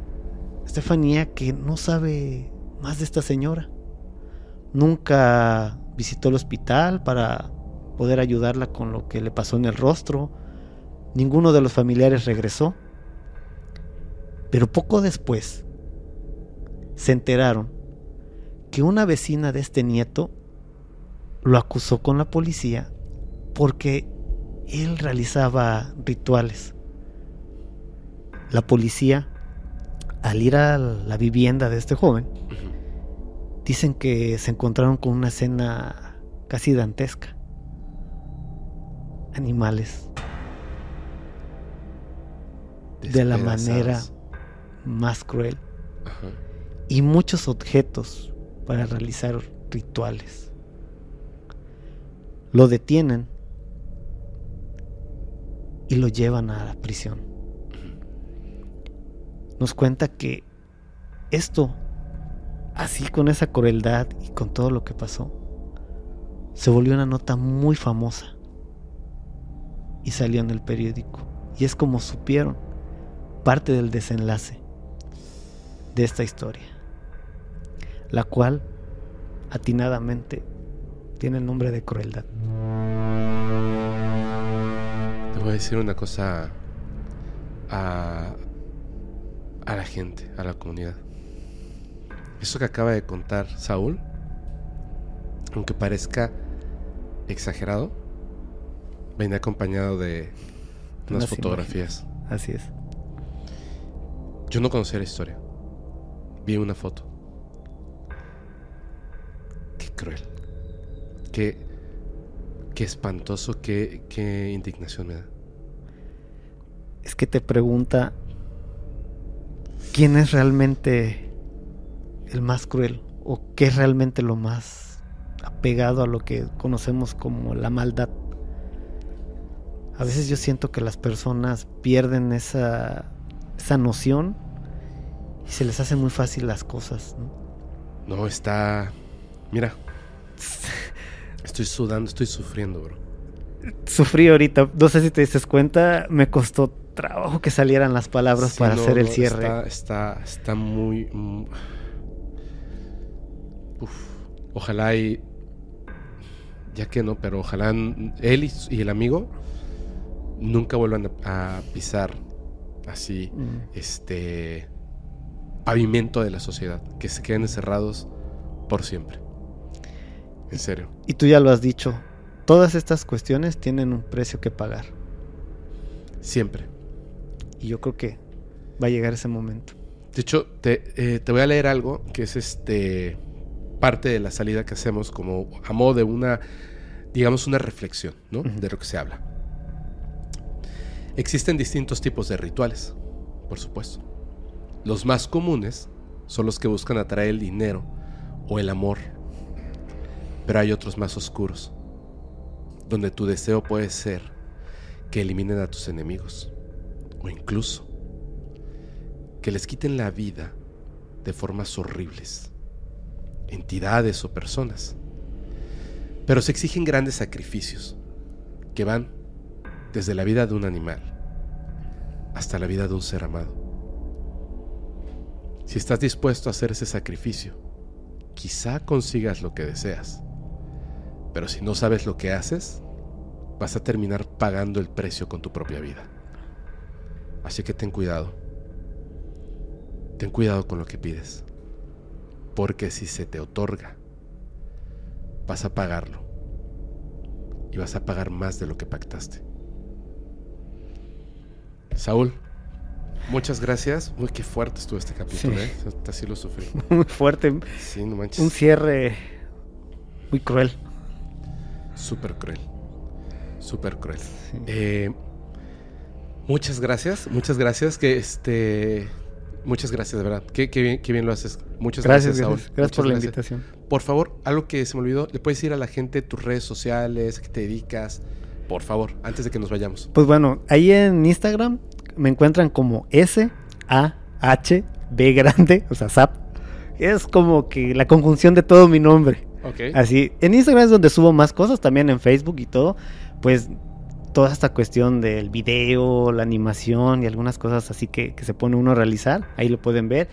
Estefanía que no sabe más de esta señora. Nunca visitó el hospital para poder ayudarla con lo que le pasó en el rostro. Ninguno de los familiares regresó. Pero poco después se enteraron que una vecina de este nieto lo acusó con la policía porque él realizaba rituales. La policía, al ir a la vivienda de este joven, dicen que se encontraron con una escena casi dantesca. Animales. De la manera más cruel. Y muchos objetos para realizar rituales. Lo detienen y lo llevan a la prisión. Nos cuenta que esto, así con esa crueldad y con todo lo que pasó, se volvió una nota muy famosa y salió en el periódico. Y es como supieron parte del desenlace de esta historia, la cual atinadamente tiene el nombre de crueldad. Te voy a decir una cosa a, a la gente, a la comunidad. Eso que acaba de contar Saúl, aunque parezca exagerado, venía acompañado de unas, fotografías. Así es. Yo no conocía la historia. Vi una foto. Qué cruel. Qué, qué espantoso, qué, qué indignación me da. Es que te pregunta quién es realmente el más cruel o qué es realmente lo más apegado a lo que conocemos como la maldad. A veces yo siento que las personas pierden esa, esa noción y se les hace muy fácil las cosas. No, no está... Mira. Estoy sudando, estoy sufriendo, bro. Sufrí ahorita, no sé si te diste cuenta, me costó trabajo que salieran las palabras para hacer el cierre. Está, está, está muy... Uf, ojalá y... Ya que no, pero ojalá él y, el amigo nunca vuelvan a, pisar así mm. este pavimento de la sociedad, que se queden encerrados por siempre. En serio. Y tú ya lo has dicho, todas estas cuestiones tienen un precio que pagar. Siempre. Y yo creo que va a llegar ese momento. De hecho, te, eh, te voy a leer algo que es este parte de la salida que hacemos como a modo de una, digamos, una reflexión, ¿no? De lo que se habla. Existen distintos tipos de rituales, por supuesto. Los más comunes son los que buscan atraer el dinero o el amor. Pero hay otros más oscuros, donde tu deseo puede ser que eliminen a tus enemigos o incluso que les quiten la vida de formas horribles, entidades o personas. Pero se exigen grandes sacrificios que van desde la vida de un animal hasta la vida de un ser amado. Si estás dispuesto a hacer ese sacrificio, quizá consigas lo que deseas. Pero si no sabes lo que haces, vas a terminar pagando el precio con tu propia vida. Así que ten cuidado. Ten cuidado con lo que pides. Porque si se te otorga, vas a pagarlo. Y vas a pagar más de lo que pactaste. Saúl, Muchas gracias. Uy, qué fuerte estuvo este capítulo, ¿eh? Así lo sufrí. Muy fuerte. Sí, no manches. Un cierre muy cruel. Súper cruel. Súper cruel. Eh, muchas gracias. Muchas gracias. Que este. Muchas gracias, de verdad. Qué, bien, qué bien lo haces. Muchas gracias, gracias Gracias, por la invitación. Por favor, algo que se me olvidó, le puedes decir a la gente tus redes sociales, a qué te dedicas, por favor, antes de que nos vayamos. Pues bueno, ahí en Instagram me encuentran como S A H B grande, o sea, SAP. Es como que la conjunción de todo mi nombre. Así, en Instagram es donde subo más cosas, también en Facebook y todo. Pues toda esta cuestión del video, la animación y algunas cosas así que, que se pone uno a realizar, ahí lo pueden ver.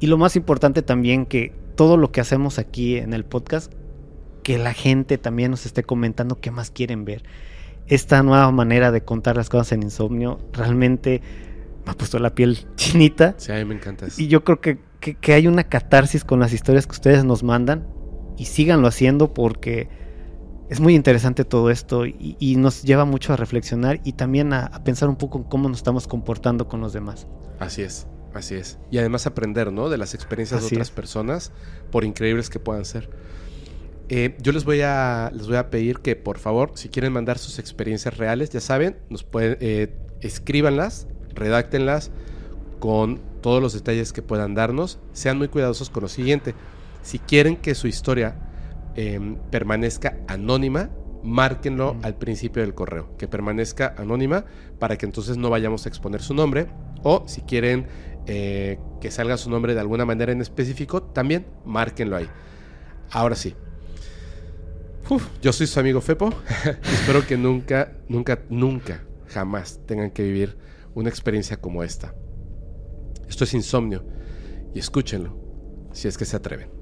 Y lo más importante también que todo lo que hacemos aquí en el podcast, que la gente también nos esté comentando qué más quieren ver esta nueva manera de contar las cosas en insomnio realmente me ha puesto la piel chinita. Sí, a mí me encanta eso. Y yo creo que, que, hay una catarsis con las historias que ustedes nos mandan y síganlo haciendo porque es muy interesante todo esto y, nos lleva mucho a reflexionar y también a, pensar un poco en cómo nos estamos comportando con los demás. Así es, así es. Y además aprender, ¿no? De las experiencias de otras personas, por increíbles que puedan ser. Eh, yo les voy, a, les voy a pedir que, por favor, si quieren mandar sus experiencias reales, ya saben, nos pueden, eh, escríbanlas, redáctenlas con todos los detalles que puedan darnos. Sean muy cuidadosos con lo siguiente. Si quieren que su historia em, permanezca anónima, márquenlo al principio del correo, que permanezca anónima para que entonces no vayamos a exponer su nombre. O si quieren eh, que salga su nombre de alguna manera en específico, también márquenlo ahí. Ahora sí. Yo soy su amigo Fepo. Espero que nunca, nunca, nunca, jamás tengan que vivir una experiencia como esta. Esto es insomnio y escúchenlo si es que se atreven.